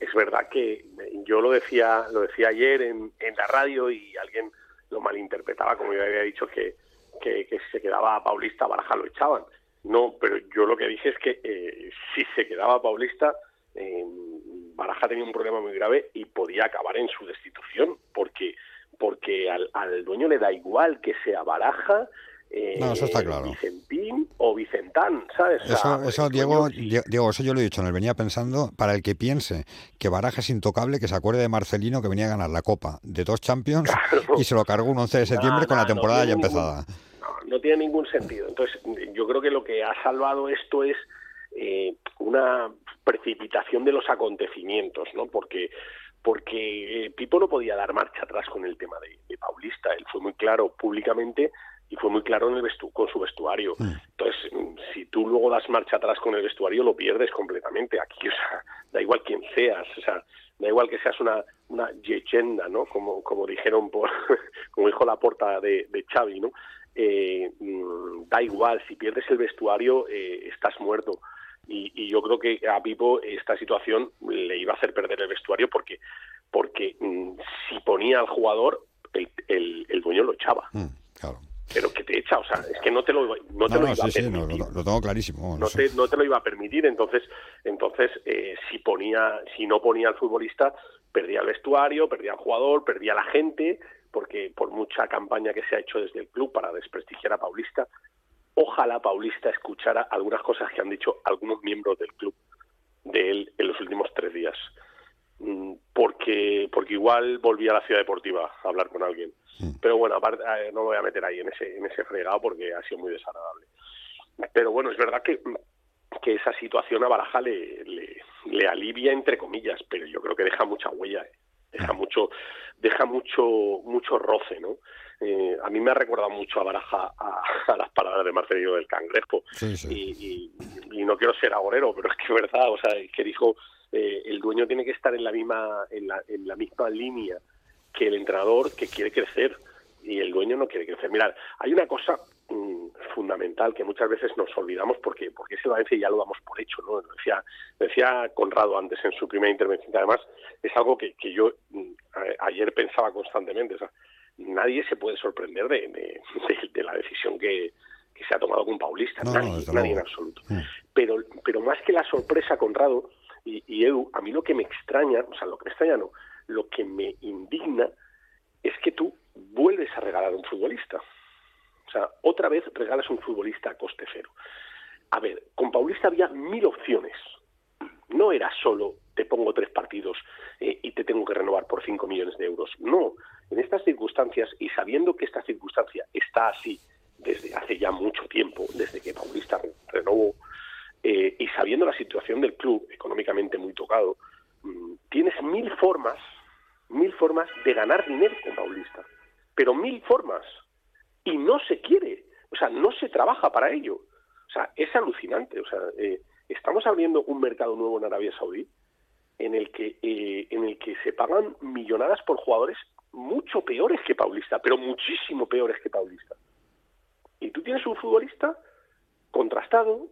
es verdad que yo lo decía, lo decía ayer en, en la radio y alguien lo malinterpretaba, como yo había dicho que, que, que si se quedaba Paulista, Baraja lo echaban. No, pero yo lo que dije es que eh, si se quedaba Paulista, eh, Baraja tenía un problema muy grave y podía acabar en su destitución, porque porque al, dueño le da igual que sea Baraja, eh, no, eso está claro. Vicentín o Vicentán, ¿sabes? Eso, Diego, Diego, eso yo lo he dicho, no venía pensando, para el que piense que Baraja es intocable, que se acuerde de Marcelino que venía a ganar la Copa de dos Champions y se lo cargó un 11 de septiembre con la temporada ya empezada. no, no tiene ningún sentido. Entonces, yo creo que lo que ha salvado esto es eh, una precipitación de los acontecimientos, ¿no? Porque porque eh, Pipo no podía dar marcha atrás con el tema de, Paulista. Él fue muy claro públicamente y fue muy claro en el con su vestuario. Mm. Entonces, si tú luego das marcha atrás con el vestuario, lo pierdes completamente. Aquí, o sea, da igual quién seas, o sea, da igual que seas una, una leyenda, ¿no? Como, como dijeron, por, como dijo la porta de, de Xavi, ¿no? Eh, mm, da igual, si pierdes el vestuario, eh, estás muerto. Y, yo creo que a Pipo esta situación le iba a hacer perder el vestuario porque, porque mm, si ponía al jugador, el, el, dueño lo echaba. Mm, Pero que te echa, o sea, es que no te lo, no te lo iba a permitir. lo, tengo clarísimo. No, te, no te lo iba a permitir, entonces, entonces eh, si ponía, si no ponía al futbolista, perdía el vestuario, perdía al jugador, perdía la gente, porque por mucha campaña que se ha hecho desde el club para desprestigiar a Paulista, ojalá Paulista escuchara algunas cosas que han dicho algunos miembros del club de él en los últimos tres días. Mm, porque, porque igual volví a la ciudad deportiva a hablar con alguien. Pero bueno, aparte, no me voy a meter ahí en ese, en ese fregado porque ha sido muy desagradable. Pero bueno, es verdad que, que esa situación a Baraja le, le, alivia entre comillas, pero yo creo que deja mucha huella, ¿eh? deja mucho, deja mucho, mucho roce, ¿no? Eh, a mí me ha recordado mucho a Baraja a, las palabras de Marcelino del Cangrejo. Y, no quiero ser agorero, pero es que es verdad, o sea, que dijo, eh, el dueño tiene que estar en la misma, en la, en la misma línea que el entrenador que quiere crecer y el dueño no quiere crecer. Mirad, hay una cosa mm, fundamental que muchas veces nos olvidamos porque porque ese Valencia ya lo damos por hecho, ¿no? Decía, decía Conrado antes en su primera intervención, además es algo que, que yo mm, ayer pensaba constantemente, o sea, nadie se puede sorprender de, de, la decisión que, que, se ha tomado con Paulista, nadie, en absoluto. Mm. Pero, pero más que la sorpresa, Conrado y, y, Edu, a mí lo que me extraña, o sea, lo que me extraña no, lo que me indigna es que tú vuelves a regalar a un futbolista. O sea, otra vez regalas un futbolista a coste cero. A ver, con Paulista había mil opciones. No era solo te pongo tres partidos eh, y te tengo que renovar por 5 millones de euros. No, en estas circunstancias y sabiendo que esta circunstancia está así desde hace ya mucho tiempo, desde que Paulista renovó, eh, y sabiendo la situación del club económicamente muy tocado, mm, tienes mil formas, mil formas de ganar dinero con Paulista, pero mil formas, y no se quiere, o sea, no se trabaja para ello. O sea, es alucinante. O sea, eh, estamos abriendo un mercado nuevo en Arabia Saudí en el que eh, en el que se pagan millonadas por jugadores mucho peores que Paulista, pero muchísimo peores que Paulista. Y tú tienes un futbolista contrastado,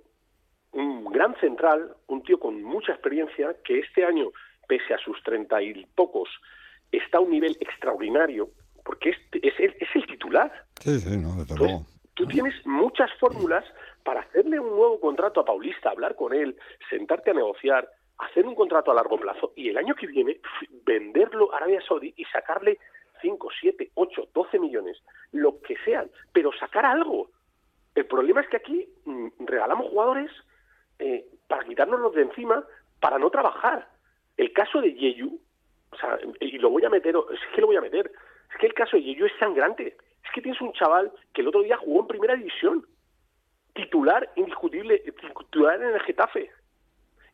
un gran central, un tío con mucha experiencia, que este año, pese a sus treinta y pocos, está a un nivel extraordinario, porque es, es, el, es el titular. Sí, sí, no, desde luego. Tú tienes muchas fórmulas para hacerle un nuevo contrato a Paulista, hablar con él, sentarte a negociar, hacer un contrato a largo plazo y el año que viene venderlo a Arabia Saudí y sacarle 5, 7, 8, 12 millones, lo que sean, pero sacar algo. El problema es que aquí mm, regalamos jugadores eh, para quitárnoslos de encima, para no trabajar. El caso de Yeyu, o sea, y lo voy a meter, es que lo voy a meter, es que el caso de Yeyu es sangrante. Es que tienes un chaval que el otro día jugó en primera división, titular indiscutible, titular en el Getafe,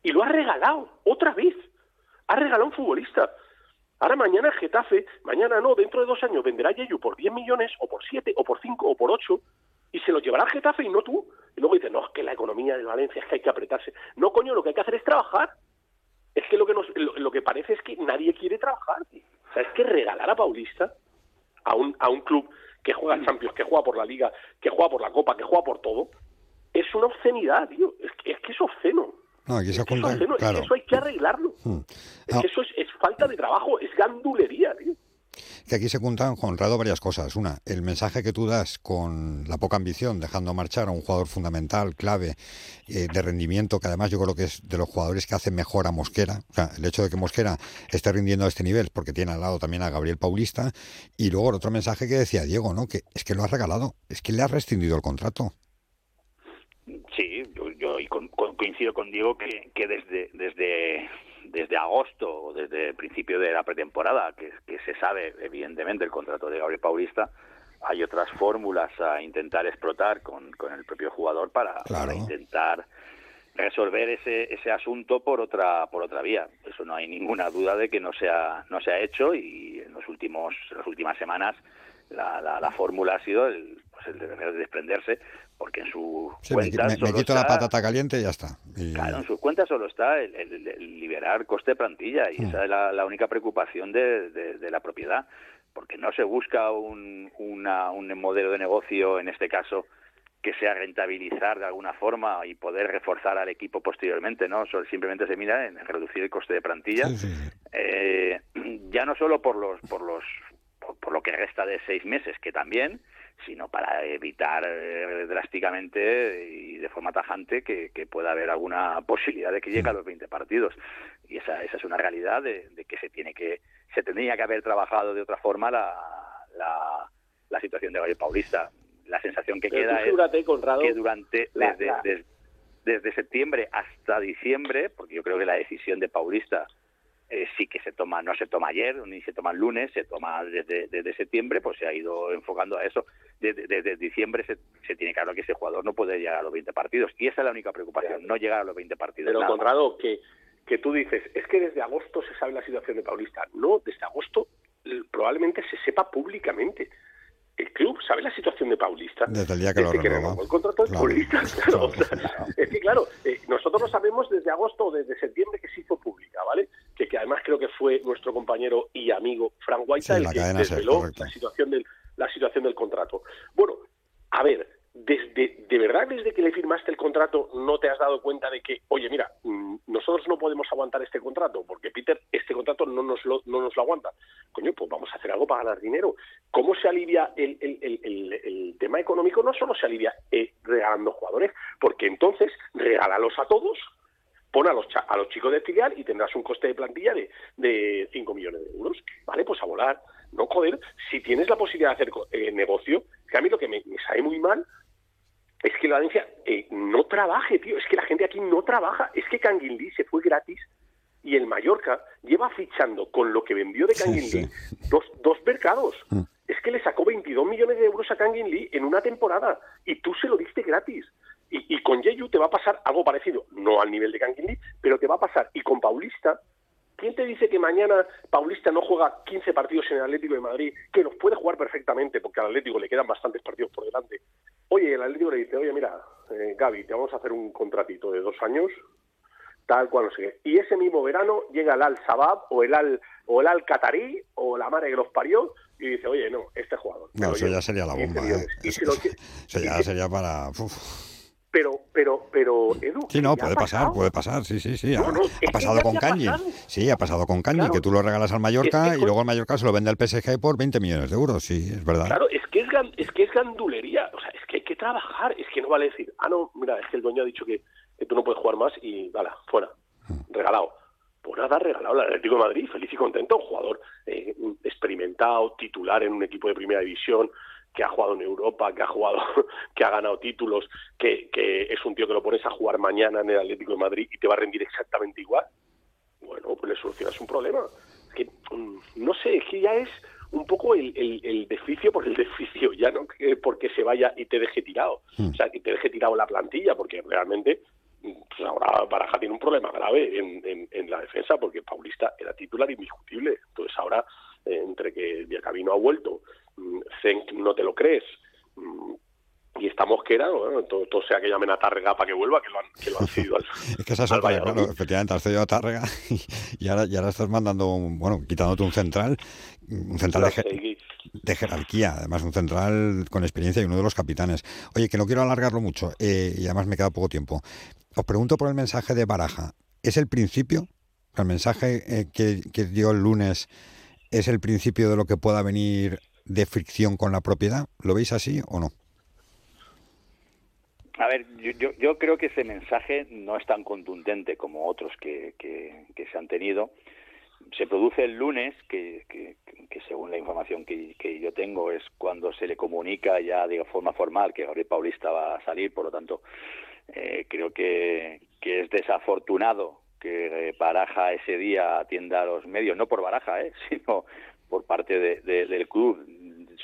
y lo ha regalado otra vez. Ha regalado un futbolista. Ahora mañana el Getafe, mañana no, dentro de dos años venderá Yeyu por 10 millones, o por 7, o por 5, o por 8, y se lo llevará al Getafe y no tú. Y luego dice, no, es que la economía de Valencia es que hay que apretarse. No, coño, lo que hay que hacer es trabajar. Es que lo que, nos, lo, que parece es que nadie quiere trabajar. O sea, es que regalar a Paulista a un, a un club que juega Champions, que juega por la Liga, que juega por la Copa, que juega por todo, es una obscenidad, tío. Es que es, que es obsceno. No, aquí se Es que es que eso hay que arreglarlo. Hmm. Es que eso es, es falta de trabajo, es gandulería, tío. que aquí se juntan, Conrado, varias cosas. Una, el mensaje que tú das con la poca ambición, dejando marchar a un jugador fundamental, clave, eh, de rendimiento, que además yo creo que es de los jugadores que hacen mejor a Mosquera. O sea, el hecho de que Mosquera esté rindiendo a este nivel, porque tiene al lado también a Gabriel Paulista. Y luego el otro mensaje que decía Diego, ¿no? Que es que lo has regalado, es que le has rescindido el contrato. Sí, yo, yo y con- con- coincido con Diego que, que desde, desde, desde agosto o desde el principio de la pretemporada, que, que se sabe evidentemente el contrato de Gabriel Paulista, hay otras fórmulas a intentar explotar con, con el propio jugador para, para intentar resolver ese, ese asunto por otra por otra vía. Eso no hay ninguna duda de que no se ha, no se ha hecho y en los últimos en las últimas semanas la, la, la fórmula ha sido el, pues el de desprenderse porque en su Sí, me, cuenta me- quito la patata caliente y ya está. Y- Claro, en sus cuentas solo está el, el- el liberar coste de plantilla y Mm. esa es la, la única preocupación de, de- de la propiedad, porque no se busca un, una- un modelo de negocio, en este caso, que sea rentabilizar de alguna forma y poder reforzar al equipo posteriormente, ¿no? Simplemente se mira en reducir el coste de plantilla, eh, ya no solo por los, por los, por, por lo que resta de seis meses, que también, sino para evitar eh, drásticamente y de forma tajante que, que pueda haber alguna posibilidad de que llegue a los 20 partidos. Y esa, esa es una realidad de, de que se tiene que se tendría que haber trabajado de otra forma la, la, la situación de Gabriel Paulista. La sensación que Pero queda es Conrado, que durante la- desde, desde septiembre hasta diciembre, porque yo creo que la decisión de Paulista eh, sí que se toma, no se toma ayer ni se toma el lunes, se toma desde, desde septiembre, pues se ha ido enfocando a eso. Desde, desde diciembre se, se tiene claro que ese jugador no puede llegar a los 20 partidos y esa es la única preocupación, no llegar a los 20 partidos. Pero nada. Conrado, que, que tú dices, es que desde agosto se sabe la situación de Paulista. No, desde agosto probablemente se sepa públicamente. El club sabe la situación de Paulista. Desde el día que lo que renovó. el contrato de Claro. Paulista. Claro, o sea, es que claro, eh, nosotros lo sabemos desde agosto o desde septiembre que se hizo pública, ¿vale? Que, que además creo que fue nuestro compañero y amigo Frank White Sí, el que desveló la situación del la situación del contrato. Bueno, a ver, desde de verdad desde que le firmaste el contrato no te has dado cuenta de que, oye, mira, mm, nosotros no podemos aguantar este contrato porque Peter este contrato no nos no nos lo aguanta. Coño, pues vamos a hacer algo para ganar dinero. ¿Cómo se alivia el, el- tema económico? No solo se alivia eh, regalando jugadores, porque entonces regálalos a todos, pon a los, chicos de filial y tendrás un coste de plantilla de, de 5 millones de euros. Vale, pues a volar. No, joder, si tienes la posibilidad de hacer eh, negocio, que a mí lo que me, sabe muy mal es que la Valencia eh, no trabaje, tío. Es que la gente aquí no trabaja. Es que Canguilí se fue gratis Y el Mallorca lleva fichando con lo que vendió de Kangin Lee dos, dos mercados. Mm. Es que le sacó 22 millones de euros a Kangin Lee en una temporada y tú se lo diste gratis. Y, y con Yeyu te va a pasar algo parecido, no al nivel de Kangin Lee, pero te va a pasar. Y con Paulista, ¿quién te dice que mañana Paulista no juega 15 partidos en el Atlético de Madrid, que los puede jugar perfectamente, porque al Atlético le quedan bastantes partidos por delante? Oye, el Atlético le dice, oye, mira, eh, Gaby, te vamos a hacer un contratito de dos años, tal cual, no sé qué. Y ese mismo verano llega el Al Sabab o el Al o el Al Qatarí o la madre que los parió y dice, oye, no, este jugador. No, eso ya sería la 15 bomba. ¿eh? millones". Y Eso, lo ya sería para... uf. Pero, pero, pero, Edu. Sí, no, ¿qué ha puede pasar, pasado? puede pasar, sí, sí, sí. No, ha, no, pasado con pasado. Sí, ha pasado con Claro. que tú lo regalas al Mallorca Es que y luego el Mallorca se lo vende al PSG por 20 millones de euros, sí, es verdad. Claro, es que es, es que es gandulería. O sea, es que hay que trabajar. Es que no vale decir, ah, no, mira, es que el dueño ha dicho que, que tú no puedes jugar más y, vale, fuera. Regalado. Pues nada, regalado al Atlético de Madrid, feliz y contento. Un jugador eh, experimentado, titular en un equipo de primera división, que ha jugado en Europa, que ha jugado, que ha ganado títulos, que, que es un tío que lo pones a jugar mañana en el Atlético de Madrid y te va a rendir exactamente igual. Bueno, pues le solucionas un problema. Es que, mm, no sé, es que ya es un poco el, el, el desficio por el desficio, ya no que porque se vaya y te deje tirado. O sea, que te deje tirado la plantilla, porque realmente mm, pues ahora Baraja tiene un problema grave en, en, en la defensa, porque Paulista era titular indiscutible. Entonces ahora, eh, entre que Diacabino ha vuelto, mm, Zenk no te lo crees, mm, y esta mosquera, bueno, todo, todo sea que llamen a Tárrega para que vuelva, que lo han, que lo han cedido al, Es que esa es otra, claro, efectivamente, has cedido a Tárrega y, y ahora, y ahora estás mandando, un- bueno, quitándote un central, un central de. De jerarquía, además un central con experiencia y uno de los capitanes. Oye, que no quiero alargarlo mucho eh, y además me queda poco tiempo. Os pregunto por el mensaje de Baraja. ¿Es el principio? ¿El mensaje eh, que, que dio el lunes es el principio de lo que pueda venir de fricción con la propiedad? ¿Lo veis así o no? A ver, yo, yo, creo que ese mensaje no es tan contundente como otros que, que, que se han tenido. Se produce el lunes, que, que, que según la información que, que yo tengo es cuando se le comunica ya de forma formal que Gabriel Paulista va a salir, por lo tanto, eh, creo que, que es desafortunado que eh, Baraja ese día atienda a los medios, no por Baraja, eh, sino por parte de- de- del club,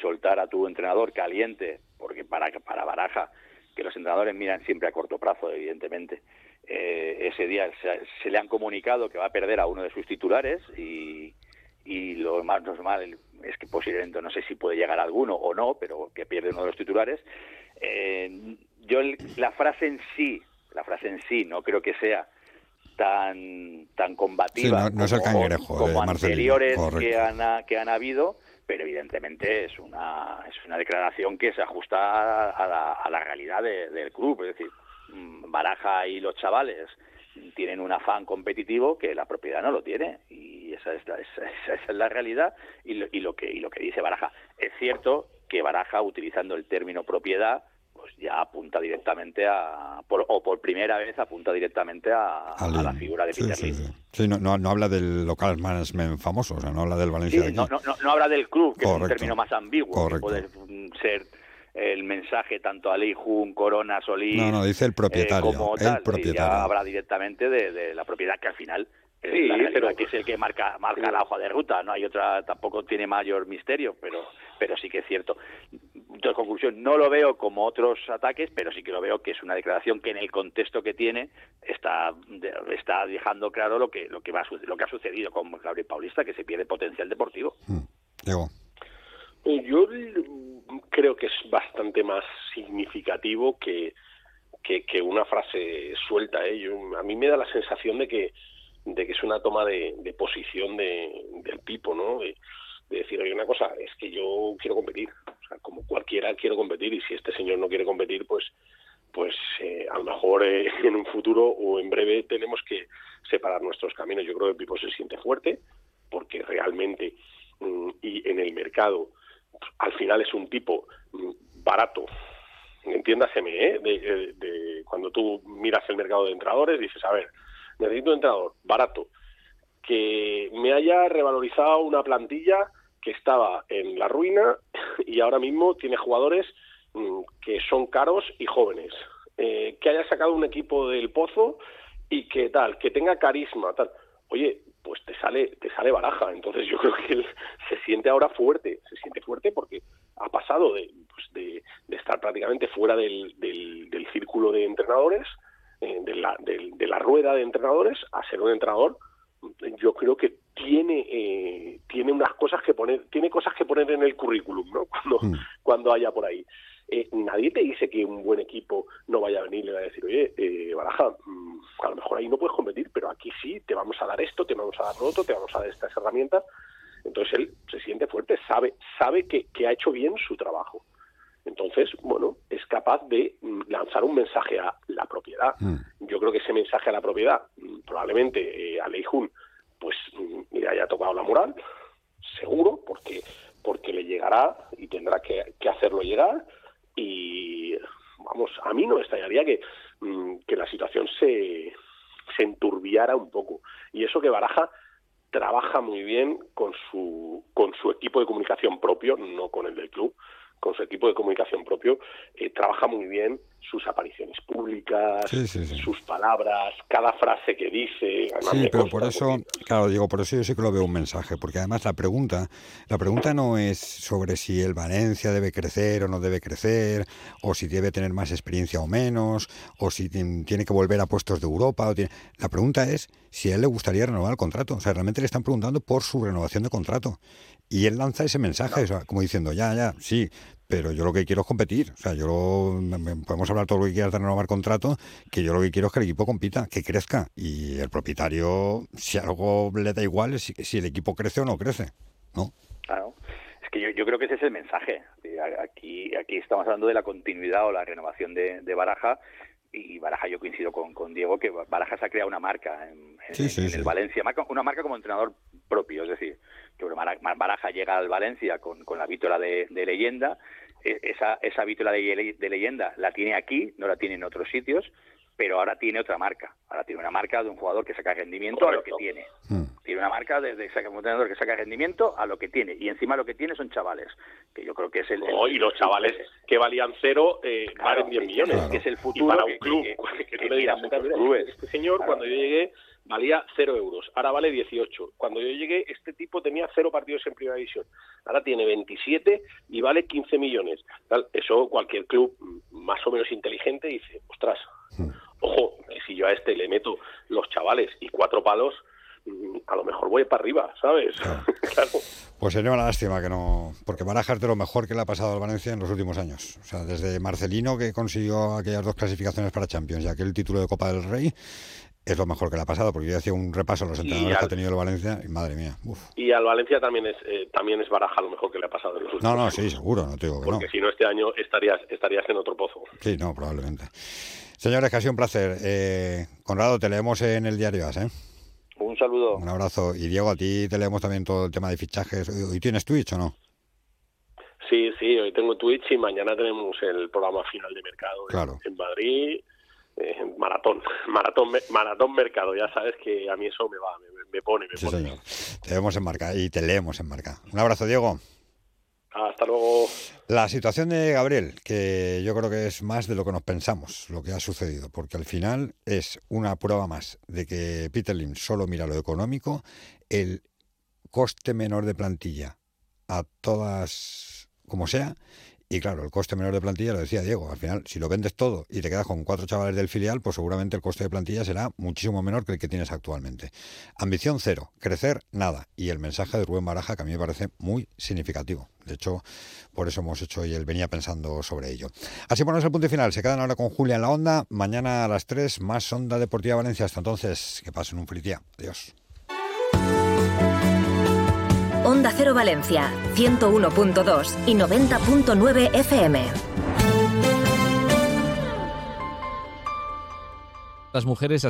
soltar a tu entrenador caliente, porque para, para Baraja, que los entrenadores miran siempre a corto plazo, evidentemente, eh, ese día se, se le han comunicado que va a perder a uno de sus titulares y, y lo más normal es que posiblemente no sé si puede llegar alguno o no, pero que pierde uno de los titulares. Eh, yo el- la frase en sí, la frase en sí, no creo que sea tan tan combativa Sí, no- no es el como, cangrejo de como Marcelino, anteriores que han ha- que han habido pero evidentemente es una es una declaración que se ajusta a la, a la realidad de- del club es decir Baraja y los chavales tienen un afán competitivo que la propiedad no lo tiene y esa es la, esa, esa- es la realidad y lo, y lo que y lo que dice Baraja es cierto que Baraja utilizando el término propiedad pues ya apunta directamente a por- o por primera vez apunta directamente a, a la figura de Peter sí, sí. Sí, no, no, no habla del local management famoso, o sea, no habla del Valencia de Sí, aquí. no, no, no, habla del club, que es un término más ambiguo, que Correcto. puede mm, ser el mensaje tanto a Lee Jun, Corona, Solís, No, no, dice el eh, propietario, como el tal, propietario. ya habla directamente de, de la propiedad que al final es Sí, pero- que es el que marca marca la hoja de ruta, no hay otra, tampoco tiene mayor misterio, pero pero sí que es cierto. Entonces, conclusión, no lo veo como otros ataques, pero sí que lo veo que es una declaración que en el contexto que tiene está está dejando claro lo que lo que va lo que ha sucedido con Gabriel Paulista, que se pierde potencial deportivo. Diego. Eh, Yo mm, creo que es bastante más significativo que, que, una frase suelta. ¿eh? Yo- a mí me da la sensación de que, de que es una toma de, posición de, del Pipo, ¿no? De, de decir, oye, una cosa, es que yo quiero competir. O sea, como cualquiera quiero competir y si este señor no quiere competir, pues pues eh, a lo mejor eh, en un futuro o en breve tenemos que separar nuestros caminos. Yo creo que el Pipo se siente fuerte porque realmente mm, y en el mercado al final es un tipo mm, barato. Entiéndaseme, ¿eh? De, de- cuando tú miras el mercado de entrenadores, dices, a ver, necesito un entrenador barato que me haya revalorizado una plantilla que estaba en la ruina y ahora mismo tiene jugadores mm, que son caros y jóvenes. Eh, que haya sacado un equipo del pozo y que tal, que tenga carisma, tal. oye, pues te sale, te sale baraja. Entonces yo creo que él se siente ahora fuerte, se siente fuerte porque ha pasado de, pues de, de estar prácticamente fuera del, del, del círculo de entrenadores, eh, de, la, de, de, la rueda de entrenadores, a ser un entrenador. Yo creo que tiene eh, tiene unas cosas que poner, tiene cosas que poner en el currículum, ¿no? Cuando, mm. cuando haya por ahí. Eh, nadie te dice que un buen equipo no vaya a venir y le va a decir, oye, eh, Baraja, mmm, a lo mejor ahí no puedes competir, pero aquí sí, te vamos a dar esto, te vamos a dar lo otro, te vamos a dar estas herramientas. Entonces él se siente fuerte, sabe, sabe que, que ha hecho bien su trabajo. Entonces, bueno, es capaz de mm, lanzar un mensaje a la propiedad. Mm. Yo creo que ese mensaje a la propiedad, mm, probablemente eh, a Leijun, pues le haya tocado la moral, seguro, porque porque le llegará y tendrá que, que hacerlo llegar y vamos, a mí no me extrañaría que, que la situación se, se enturbiara un poco. Y eso que Baraja trabaja muy bien con su, con su equipo de comunicación propio, no con el del club, con su equipo de comunicación propio, eh, trabaja muy bien sus apariciones públicas, sí, sí, sí. sus palabras, cada frase que dice. Sí, pero por eso, claro, digo, por eso yo sí que lo veo un mensaje, porque además la pregunta, la pregunta no es sobre si el Valencia debe crecer o no debe crecer, o si debe tener más experiencia o menos, o si tiene que volver a puestos de Europa. O tiene... La pregunta es si a él le gustaría renovar el contrato. O sea, realmente le están preguntando por su renovación de contrato. Y él lanza ese mensaje, o sea, como diciendo, ya, ya, sí, pero yo lo que quiero es competir. O sea, yo lo, podemos hablar todo lo que quieras de renovar contrato, que yo lo que quiero es que el equipo compita, que crezca. Y el propietario, si algo le da igual, es si, si el equipo crece o no crece, ¿no? Claro. Es que yo, yo, creo que ese es el mensaje. Aquí, aquí estamos hablando de la continuidad o la renovación de, de Baraja. Y Baraja, yo coincido con, con, Diego, que Baraja se ha creado una marca en, en, sí, sí, en sí. el Valencia, una marca como entrenador propio, es decir, que Baraja llega al Valencia con, con la vítola de, leyenda, esa, esa vítola de, leyenda la tiene aquí, no la tiene en otros sitios, pero ahora tiene otra marca. Ahora tiene una marca de un jugador que saca rendimiento Correcto. a lo que tiene. Hmm. Tiene una marca de, de un entrenador que saca rendimiento a lo que tiene. Y encima lo que tiene son chavales, que yo creo que es el... El y los chavales que valían cero eh, claro, valen 10 millones. Claro. Que es el futuro. Y para un club, que, que, que, que tú le digas, clubes. este señor Claro. cuando yo llegué valía cero euros, ahora vale 18. Cuando yo llegué, este tipo tenía cero partidos en primera división, ahora tiene 27 y vale 15 millones. Eso cualquier club más o menos inteligente dice, ostras, ojo, si yo a este le meto los chavales y cuatro palos, a lo mejor voy para arriba, ¿sabes? Claro. claro. Pues sería una lástima que no, porque Baraja es de lo mejor que le ha pasado al Valencia en los últimos años. O sea, desde Marcelino que consiguió aquellas dos clasificaciones para Champions y aquel título de Copa del Rey, es lo mejor que le ha pasado, porque yo hacía un repaso a los entrenadores al, que ha tenido el Valencia y madre mía. Uf. Y al Valencia también es eh, también es Baraja lo mejor que le ha pasado en los últimos No, no, años. sí, seguro, no te digo que Porque no. si no este año estarías estarías en otro pozo. Sí, no, probablemente. Señores, que ha sido un placer. Eh, Conrado, te leemos en el diario AS, ¿eh? Un saludo. Un abrazo. Y Diego, a ti te leemos también todo el tema de fichajes. ¿Hoy tienes Twitch o no? Sí, sí, hoy tengo Twitch y mañana tenemos el programa final de mercado claro. en, en Madrid. Eh, maratón, maratón, maratón mercado, ya sabes que a mí eso me va, me, me pone, me sí, pone. Señor. Te vemos en marca y te leemos en marca. Un abrazo, Diego. Hasta luego. La situación de Gabriel, que yo creo que es más de lo que nos pensamos, lo que ha sucedido, porque al final es una prueba más de que Peter Lim solo mira lo económico, el coste menor de plantilla a todas como sea, y claro, el coste menor de plantilla, lo decía Diego, al final, si lo vendes todo y te quedas con cuatro chavales del filial, pues seguramente el coste de plantilla será muchísimo menor que el que tienes actualmente. Ambición cero, crecer nada. Y el mensaje de Rubén Baraja, que a mí me parece muy significativo. De hecho, por eso hemos hecho y él venía pensando sobre ello. Así ponemos el punto final. Se quedan ahora con Julia en la onda. Mañana a las 3, más Onda Deportiva Valencia. Hasta entonces, que pasen un feliz día. Adiós. Onda Cero Valencia, 101.2 y 90.9 FM. Las mujeres